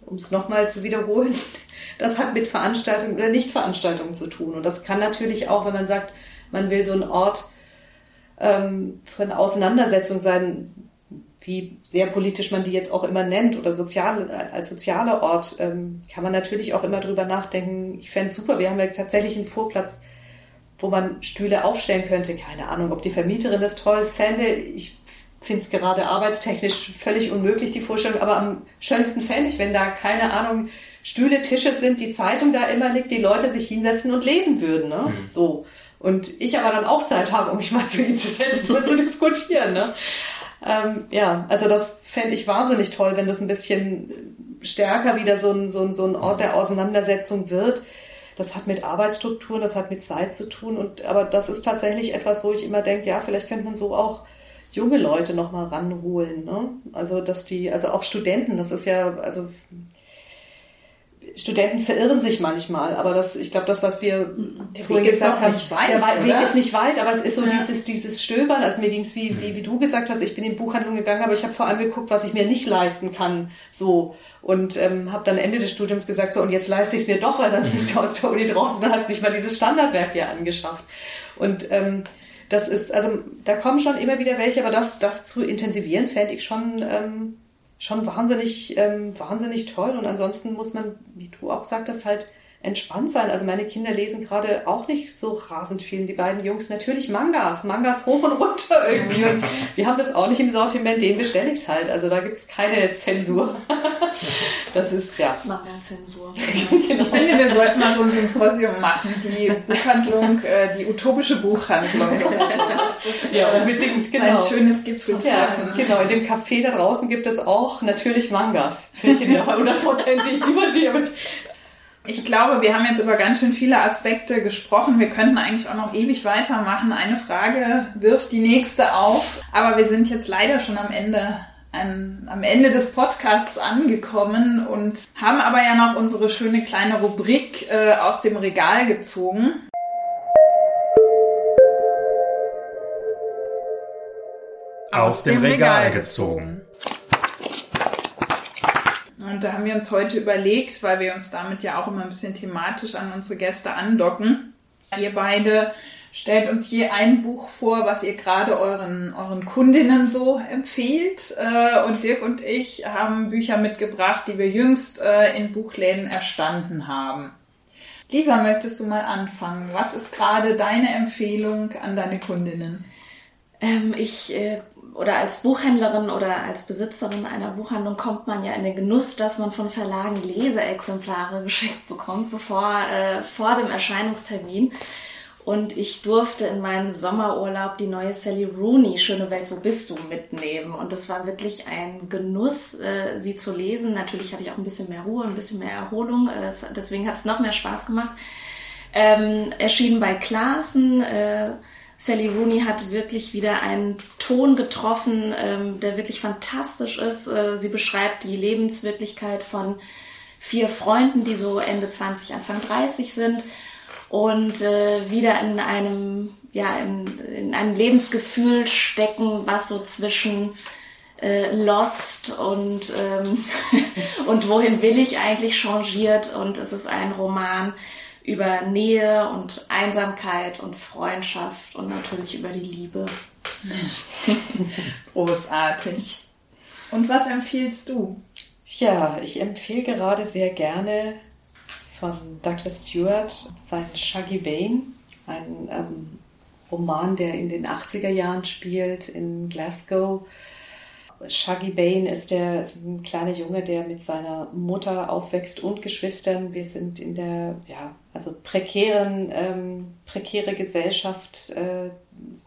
um es nochmal zu wiederholen, das hat mit Veranstaltungen oder Nichtveranstaltungen zu tun. Und das kann natürlich auch, wenn man sagt, man will so einen Ort ähm, von Auseinandersetzung sein, wie sehr politisch man die jetzt auch immer nennt oder sozial, als sozialer Ort, ähm, kann man natürlich auch immer drüber nachdenken. Ich fände es super, wir haben ja tatsächlich einen Vorplatz, wo man Stühle aufstellen könnte. Keine Ahnung, ob die Vermieterin das toll fände. Ich finde es gerade arbeitstechnisch völlig unmöglich, die Vorstellung, aber am schönsten fände ich, wenn da, keine Ahnung, Stühle, Tische sind, die Zeitung da immer liegt, die Leute sich hinsetzen und lesen würden. Ne? Mhm. So. Und ich aber dann auch Zeit habe, um mich mal zu ihnen zu setzen und zu diskutieren. Ne? Ähm, ja, also das fände ich wahnsinnig toll, wenn das ein bisschen stärker wieder so ein, so ein, so ein Ort der Auseinandersetzung wird. Das hat mit Arbeitsstrukturen, das hat mit Zeit zu tun. Und aber das ist tatsächlich etwas, wo ich immer denke, ja, vielleicht könnte man so auch junge Leute nochmal ranholen. Ne? Also dass die, also auch Studenten, das ist ja, also Studenten verirren sich manchmal, aber das, ich glaube, das, was wir der vorhin Weg gesagt haben, weit, der oder? Weg ist nicht weit, aber es ist so ja. dieses, dieses Stöbern. Also mir ging es, wie, wie, wie du gesagt hast, ich bin in Buchhandlung gegangen, aber ich habe vor allem geguckt, was ich mir nicht leisten kann. So. Und ähm, habe dann Ende des Studiums gesagt, so, und jetzt leiste ich es mir doch, weil sonst bist du aus der Uni draußen und hast nicht mal dieses Standardwerk dir angeschafft. Und ähm, das ist, also da kommen schon immer wieder welche, aber das, das zu intensivieren, fände ich schon. Ähm, schon wahnsinnig, ähm, wahnsinnig toll. Und ansonsten muss man, wie du auch sagtest, halt entspannt sein. Also meine Kinder lesen gerade auch nicht so rasend viel. Die beiden Jungs natürlich Mangas, Mangas hoch und runter irgendwie. Und wir haben das auch nicht im Sortiment, den bestelle ich halt. Also da gibt's keine Zensur. Das ist ja. Manga-Zensur. genau. Ich finde, wir sollten mal so ein Symposium machen, die Buchhandlung, äh, die utopische Buchhandlung. ja, unbedingt, genau. Ein schönes Gipfeltreffen. Ja, genau, in dem Café da draußen gibt es auch natürlich Mangas für Kinder, hundertprozentig, die man sich mit ich glaube, wir haben jetzt über ganz schön viele Aspekte gesprochen. Wir könnten eigentlich auch noch ewig weitermachen. Eine Frage wirft die nächste auf. Aber wir sind jetzt leider schon am Ende an, am Ende des Podcasts angekommen und haben aber ja noch unsere schöne kleine Rubrik äh, aus dem Regal gezogen. Aus, aus dem, dem, Regal, Regal gezogen. Und da haben wir uns heute überlegt, weil wir uns damit ja auch immer ein bisschen thematisch an unsere Gäste andocken. Ihr beide stellt uns je ein Buch vor, was ihr gerade euren, euren Kundinnen so empfehlt. Äh, und Dirk und ich haben Bücher mitgebracht, die wir jüngst äh, in Buchläden erstanden haben. Lisa, möchtest du mal anfangen? Was ist gerade deine Empfehlung an deine Kundinnen? Ähm, ich äh, oder als Buchhändlerin oder als Besitzerin einer Buchhandlung kommt man ja in den Genuss, dass man von Verlagen Leseexemplare geschickt bekommt, bevor äh, vor dem Erscheinungstermin. Und ich durfte in meinen Sommerurlaub die neue Sally Rooney, Schöne Welt, wo bist du, mitnehmen. Und das war wirklich ein Genuss, äh, sie zu lesen. Natürlich hatte ich auch ein bisschen mehr Ruhe, ein bisschen mehr Erholung. Äh, deswegen hat es noch mehr Spaß gemacht. Ähm, erschienen bei Klaassen. Äh, Sally Rooney hat wirklich wieder einen Ton getroffen, ähm, der wirklich fantastisch ist. Äh, sie beschreibt die Lebenswirklichkeit von vier Freunden, die so Ende 20, Anfang 30 sind und äh, wieder in einem, ja, in, in einem Lebensgefühl stecken, was so zwischen äh, Lost und, ähm, und wohin will ich eigentlich changiert und es ist ein Roman, über Nähe und Einsamkeit und Freundschaft und natürlich über die Liebe. Großartig. Und was empfiehlst du? Ja, ich empfehle gerade sehr gerne von Douglas Stewart sein Shaggy Bane, ein ähm, Roman, der in den 80er Jahren spielt in Glasgow Shaggy Bane ist der ist ein kleiner Junge, der mit seiner Mutter aufwächst und Geschwistern. Wir sind in der ja also prekären ähm, prekäre Gesellschaft, äh,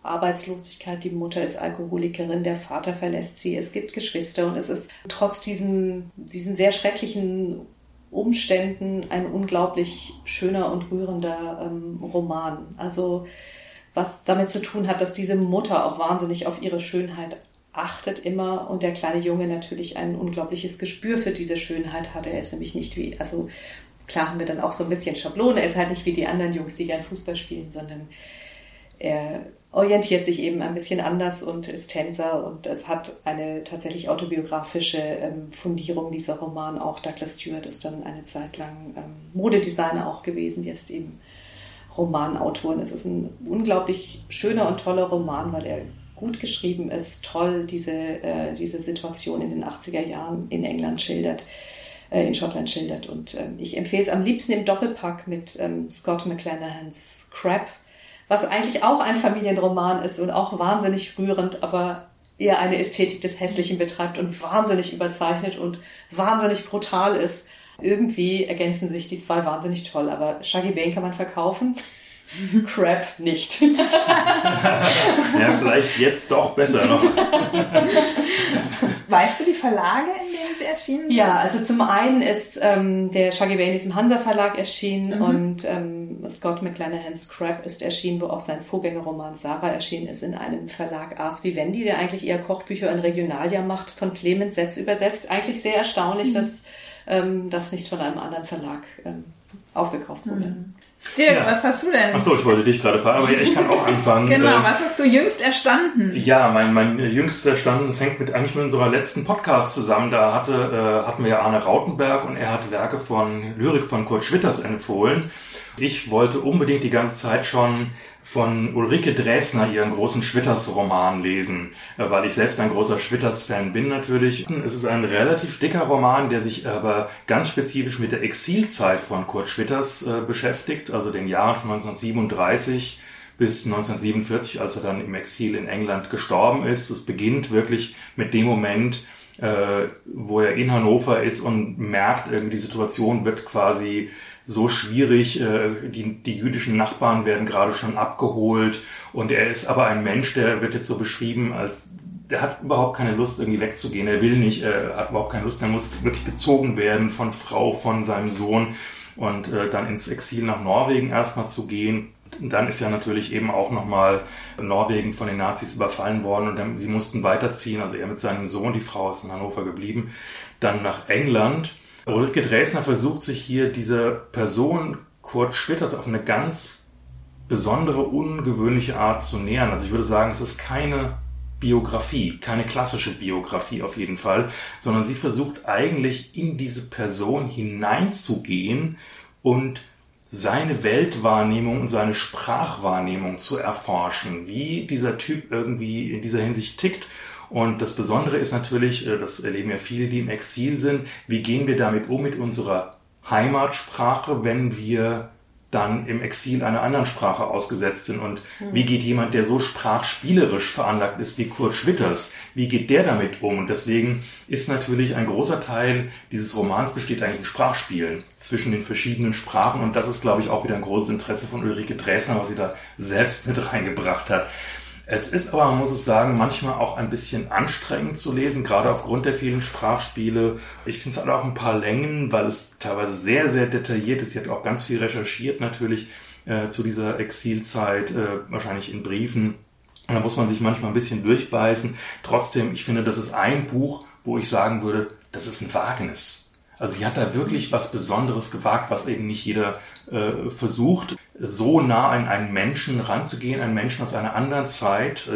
Arbeitslosigkeit. Die Mutter ist Alkoholikerin, der Vater verlässt sie. Es gibt Geschwister und es ist trotz diesen diesen sehr schrecklichen Umständen ein unglaublich schöner und rührender ähm, Roman. Also was damit zu tun hat, dass diese Mutter auch wahnsinnig auf ihre Schönheit achtet immer und der kleine Junge natürlich ein unglaubliches Gespür für diese Schönheit hat. Er ist nämlich nicht wie, also klar haben wir dann auch so ein bisschen Schablone, er ist halt nicht wie die anderen Jungs, die gern Fußball spielen, sondern er orientiert sich eben ein bisschen anders und ist Tänzer und es hat eine tatsächlich autobiografische ähm, Fundierung, dieser Roman. Auch Douglas Stewart ist dann eine Zeit lang ähm, Modedesigner auch gewesen, jetzt eben Romanautor. Und es ist ein unglaublich schöner und toller Roman, weil er gut geschrieben ist, toll diese, äh, diese Situation in den 80er Jahren in England schildert, äh, in Schottland schildert. Und äh, ich empfehle es am liebsten im Doppelpack mit ähm, Scott McClanahans Crap, was eigentlich auch ein Familienroman ist und auch wahnsinnig rührend, aber eher eine Ästhetik des Hässlichen betreibt und wahnsinnig überzeichnet und wahnsinnig brutal ist. Irgendwie ergänzen sich die zwei wahnsinnig toll, aber Shaggy Bane kann man verkaufen. Crap nicht. ja, vielleicht jetzt doch besser noch. Weißt du die Verlage, in denen sie erschienen sind? Ja, also zum einen ist ähm, der Shaggy Bailey im Hansa Verlag erschienen mhm. und ähm, Scott McClanahan's Crap ist erschienen, wo auch sein Vorgängerroman Sarah erschienen ist in einem Verlag Ars Vivendi, der eigentlich eher Kochbücher in Regionalia macht, von Clemens Setz übersetzt. Eigentlich sehr erstaunlich, mhm. dass ähm, das nicht von einem anderen Verlag ähm, aufgekauft wurde. Mhm. Dirk, ja. was hast du denn? Achso, ich wollte dich gerade fragen, aber ich kann auch anfangen. genau, äh, was hast du jüngst erstanden? Ja, mein, mein jüngst erstanden, das hängt mit, eigentlich mit unserer letzten Podcast zusammen. Da hatte, äh, hatten wir ja Arne Rautenberg und er hat Werke von Lyrik von Kurt Schwitters empfohlen. Ich wollte unbedingt die ganze Zeit schon von Ulrike Dresner ihren großen Schwitters-Roman lesen, äh, weil ich selbst ein großer Schwitters-Fan bin natürlich. Es ist ein relativ dicker Roman, der sich aber ganz spezifisch mit der Exilzeit von Kurt Schwitters äh, beschäftigt, also den Jahren von 1937 bis 1947, als er dann im Exil in England gestorben ist. Es beginnt wirklich mit dem Moment, äh, wo er in Hannover ist und merkt, irgendwie die Situation wird quasi so schwierig. Äh, die, die jüdischen Nachbarn werden gerade schon abgeholt und er ist aber ein Mensch, der wird jetzt so beschrieben als der hat überhaupt keine Lust, irgendwie wegzugehen. Er will nicht, er hat überhaupt keine Lust. Er muss wirklich gezogen werden von Frau, von seinem Sohn und äh, dann ins Exil nach Norwegen erstmal zu gehen. Und dann ist ja natürlich eben auch nochmal Norwegen von den Nazis überfallen worden und dann, sie mussten weiterziehen. Also er mit seinem Sohn, die Frau ist in Hannover geblieben, dann nach England Ulrike Dresner versucht sich hier dieser Person Kurt Schwitters auf eine ganz besondere, ungewöhnliche Art zu nähern. Also ich würde sagen, es ist keine Biografie, keine klassische Biografie auf jeden Fall, sondern sie versucht eigentlich in diese Person hineinzugehen und seine Weltwahrnehmung und seine Sprachwahrnehmung zu erforschen, wie dieser Typ irgendwie in dieser Hinsicht tickt und das Besondere ist natürlich, äh, das erleben ja viele, die im Exil sind, wie gehen wir damit um mit unserer Heimatsprache, wenn wir dann im Exil einer anderen Sprache ausgesetzt sind und mhm. wie geht jemand, der so sprachspielerisch veranlagt ist wie Kurt Schwitters, wie geht der damit um? Und deswegen ist natürlich ein großer Teil dieses Romans besteht eigentlich in Sprachspielen zwischen den verschiedenen Sprachen und das ist, glaube ich, auch wieder ein großes Interesse von Ulrike Dresner, was sie da selbst mit reingebracht hat. Es ist aber, man muss es sagen, manchmal auch ein bisschen anstrengend zu lesen, gerade aufgrund der vielen Sprachspiele. Ich finde es hat auch ein paar Längen, weil es teilweise sehr, sehr detailliert ist. Sie hat auch ganz viel recherchiert natürlich äh, zu dieser Exilzeit, äh, wahrscheinlich in Briefen. Und da muss man sich manchmal ein bisschen durchbeißen. Trotzdem, ich finde, das ist ein Buch, wo ich sagen würde, das ist ein Wagnis. Also sie hat da wirklich was Besonderes gewagt, was eben nicht jeder äh, versucht, so nah an einen Menschen ranzugehen, einen Menschen aus einer anderen Zeit.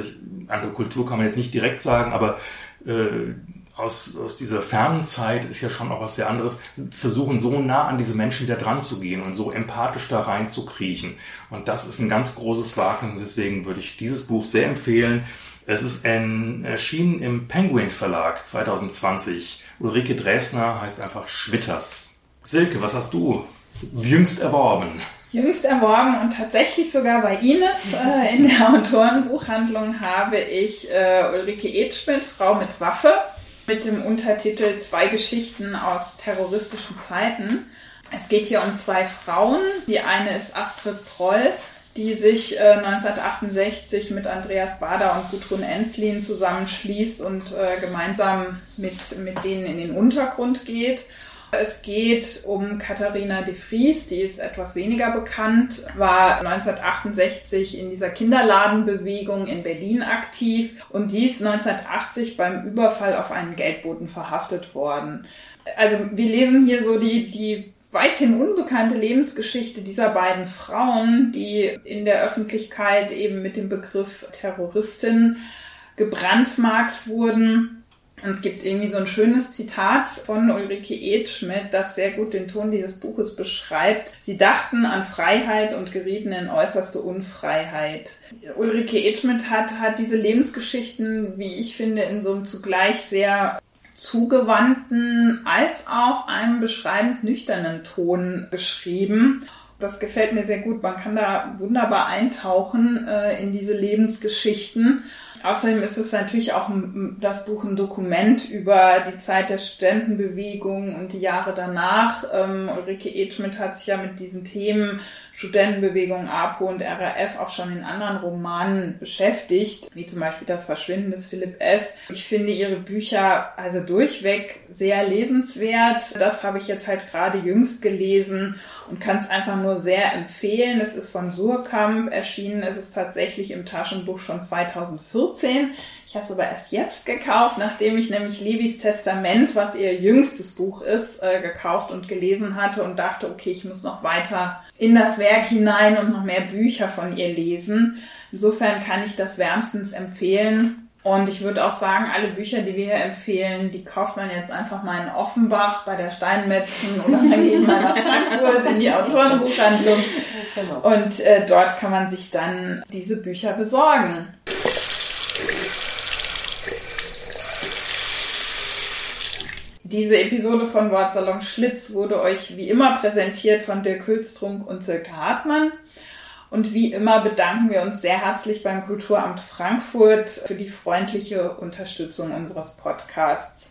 Andere Kultur kann man jetzt nicht direkt sagen, aber äh, aus, aus dieser fernen Zeit ist ja schon auch was sehr anderes, versuchen so nah an diese Menschen da dran zu gehen und so empathisch da rein zu kriechen. Und das ist ein ganz großes Wagnis und deswegen würde ich dieses Buch sehr empfehlen. Es ist ein, erschienen im Penguin Verlag 2020. Ulrike Dresner heißt einfach Schwitters. Silke, was hast du jüngst erworben? Jüngst erworben und tatsächlich sogar bei Ines äh, in der Autorenbuchhandlung habe ich äh, Ulrike Edschmidt, Frau mit Waffe, mit dem Untertitel Zwei Geschichten aus terroristischen Zeiten. Es geht hier um zwei Frauen. Die eine ist Astrid Proll die sich äh, 1968 mit Andreas Bader und Gudrun Enslin zusammenschließt und äh, gemeinsam mit, mit denen in den Untergrund geht. Es geht um Katharina de Vries, die ist etwas weniger bekannt, war 1968 in dieser Kinderladenbewegung in Berlin aktiv und die ist 1980 beim Überfall auf einen Geldboten verhaftet worden. Also wir lesen hier so die, die weithin unbekannte Lebensgeschichte dieser beiden Frauen, die in der Öffentlichkeit eben mit dem Begriff Terroristin gebrandmarkt wurden. Und es gibt irgendwie so ein schönes Zitat von Ulrike Edschmidt, das sehr gut den Ton dieses Buches beschreibt. Sie dachten an Freiheit und gerieten in äußerste Unfreiheit. Ulrike Edschmidt hat, hat diese Lebensgeschichten, wie ich finde, in so einem zugleich sehr zugewandten als auch einem beschreibend nüchternen Ton geschrieben. Das gefällt mir sehr gut. Man kann da wunderbar eintauchen äh, in diese Lebensgeschichten. Außerdem ist es natürlich auch das Buch ein Dokument über die Zeit der Studentenbewegung und die Jahre danach. Ähm, Ulrike Edschmidt hat sich ja mit diesen Themen Studentenbewegung, APO und RAF auch schon in anderen Romanen beschäftigt, wie zum Beispiel Das Verschwinden des Philipp S. Ich finde ihre Bücher also durchweg sehr lesenswert. Das habe ich jetzt halt gerade jüngst gelesen und kann es einfach nur sehr empfehlen. Es ist von Surkamp erschienen. Es ist tatsächlich im Taschenbuch schon 2014. Ich habe es aber erst jetzt gekauft, nachdem ich nämlich Levis Testament, was ihr jüngstes Buch ist, äh, gekauft und gelesen hatte und dachte, okay, ich muss noch weiter in das Werk hinein und noch mehr Bücher von ihr lesen. Insofern kann ich das wärmstens empfehlen. Und ich würde auch sagen, alle Bücher, die wir hier empfehlen, die kauft man jetzt einfach mal in Offenbach bei der Steinmetzen oder dann geht man nach Frankfurt in die Autorenbuchhandlung. Genau. Und äh, dort kann man sich dann diese Bücher besorgen. Diese Episode von Wortsalon Schlitz wurde euch wie immer präsentiert von Dirk Hülstrunk und Silke Hartmann. Und wie immer bedanken wir uns sehr herzlich beim Kulturamt Frankfurt für die freundliche Unterstützung unseres Podcasts.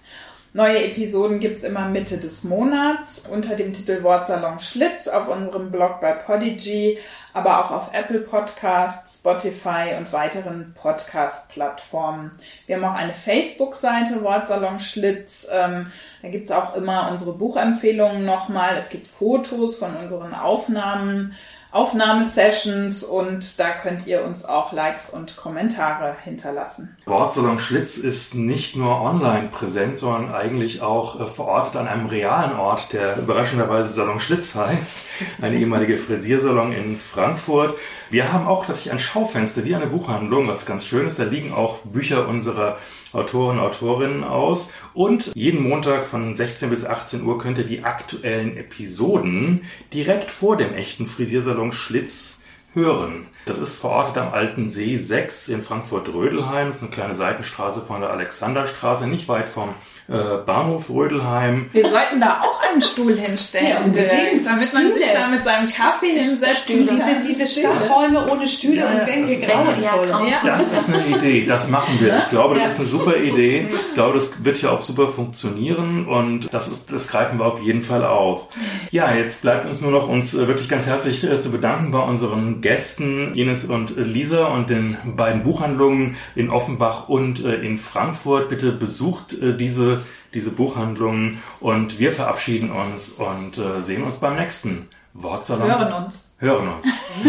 Neue Episoden gibt's immer Mitte des Monats unter dem Titel Wortsalon Schlitz auf unserem Blog bei Podigy, aber auch auf Apple Podcasts, Spotify und weiteren Podcast-Plattformen. Wir haben auch eine Facebook-Seite Wortsalon Schlitz. Ähm, da gibt's auch immer unsere Buchempfehlungen nochmal. Es gibt Fotos von unseren Aufnahmen Aufnahmesessions und da könnt ihr uns auch Likes und Kommentare hinterlassen. Wortsalon Schlitz ist nicht nur online präsent, sondern eigentlich auch äh, verortet an einem realen Ort, der überraschenderweise Salon Schlitz heißt, eine ehemalige Frisiersalon in Frankfurt. Wir haben auch tatsächlich ein Schaufenster wie eine Buchhandlung, was ganz schön ist. Da liegen auch Bücher unserer Autoren, Autorinnen aus. Und jeden Montag von 16 bis 18 Uhr könnt ihr die aktuellen Episoden direkt vor dem echten Frisiersalon Schlitz hören. Das ist verortet am Alten See 6 in Frankfurt-Rödelheim. Das ist eine kleine Seitenstraße von der Alexanderstraße, nicht weit vom äh, Bahnhof Rödelheim. Wir sollten da auch einen Stuhl hinstellen, ja, unbedingt. damit man sich da mit seinem Kaffee hinsetzt. Diese, diese Stadträume ohne Stühle ja, und Bänke grauenvoll. Ja, das ist eine Idee, das machen wir. Ich glaube, das ist eine super Idee. Ich glaube, das wird ja auch super funktionieren und das, ist, das greifen wir auf jeden Fall auf. Ja, jetzt bleibt uns nur noch uns äh, wirklich ganz herzlich äh, zu bedanken bei unseren Gästen Ines und Lisa und den beiden Buchhandlungen in Offenbach und in Frankfurt. Bitte besucht diese diese Buchhandlungen und wir verabschieden uns und äh, sehen uns beim nächsten Wortsalon. Hören uns. Hören uns.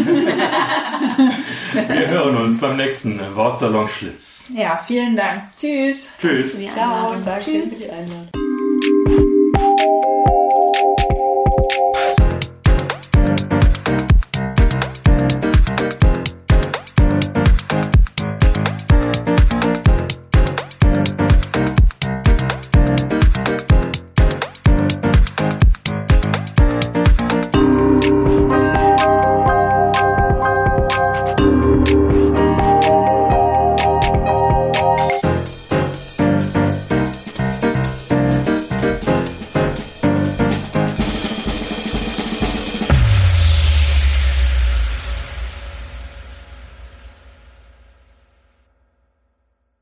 wir hören uns beim nächsten Wortsalon Schlitz. Ja, vielen Dank. Tschüss. Tschüss. Ciao, danke Tschüss. für die Einladung.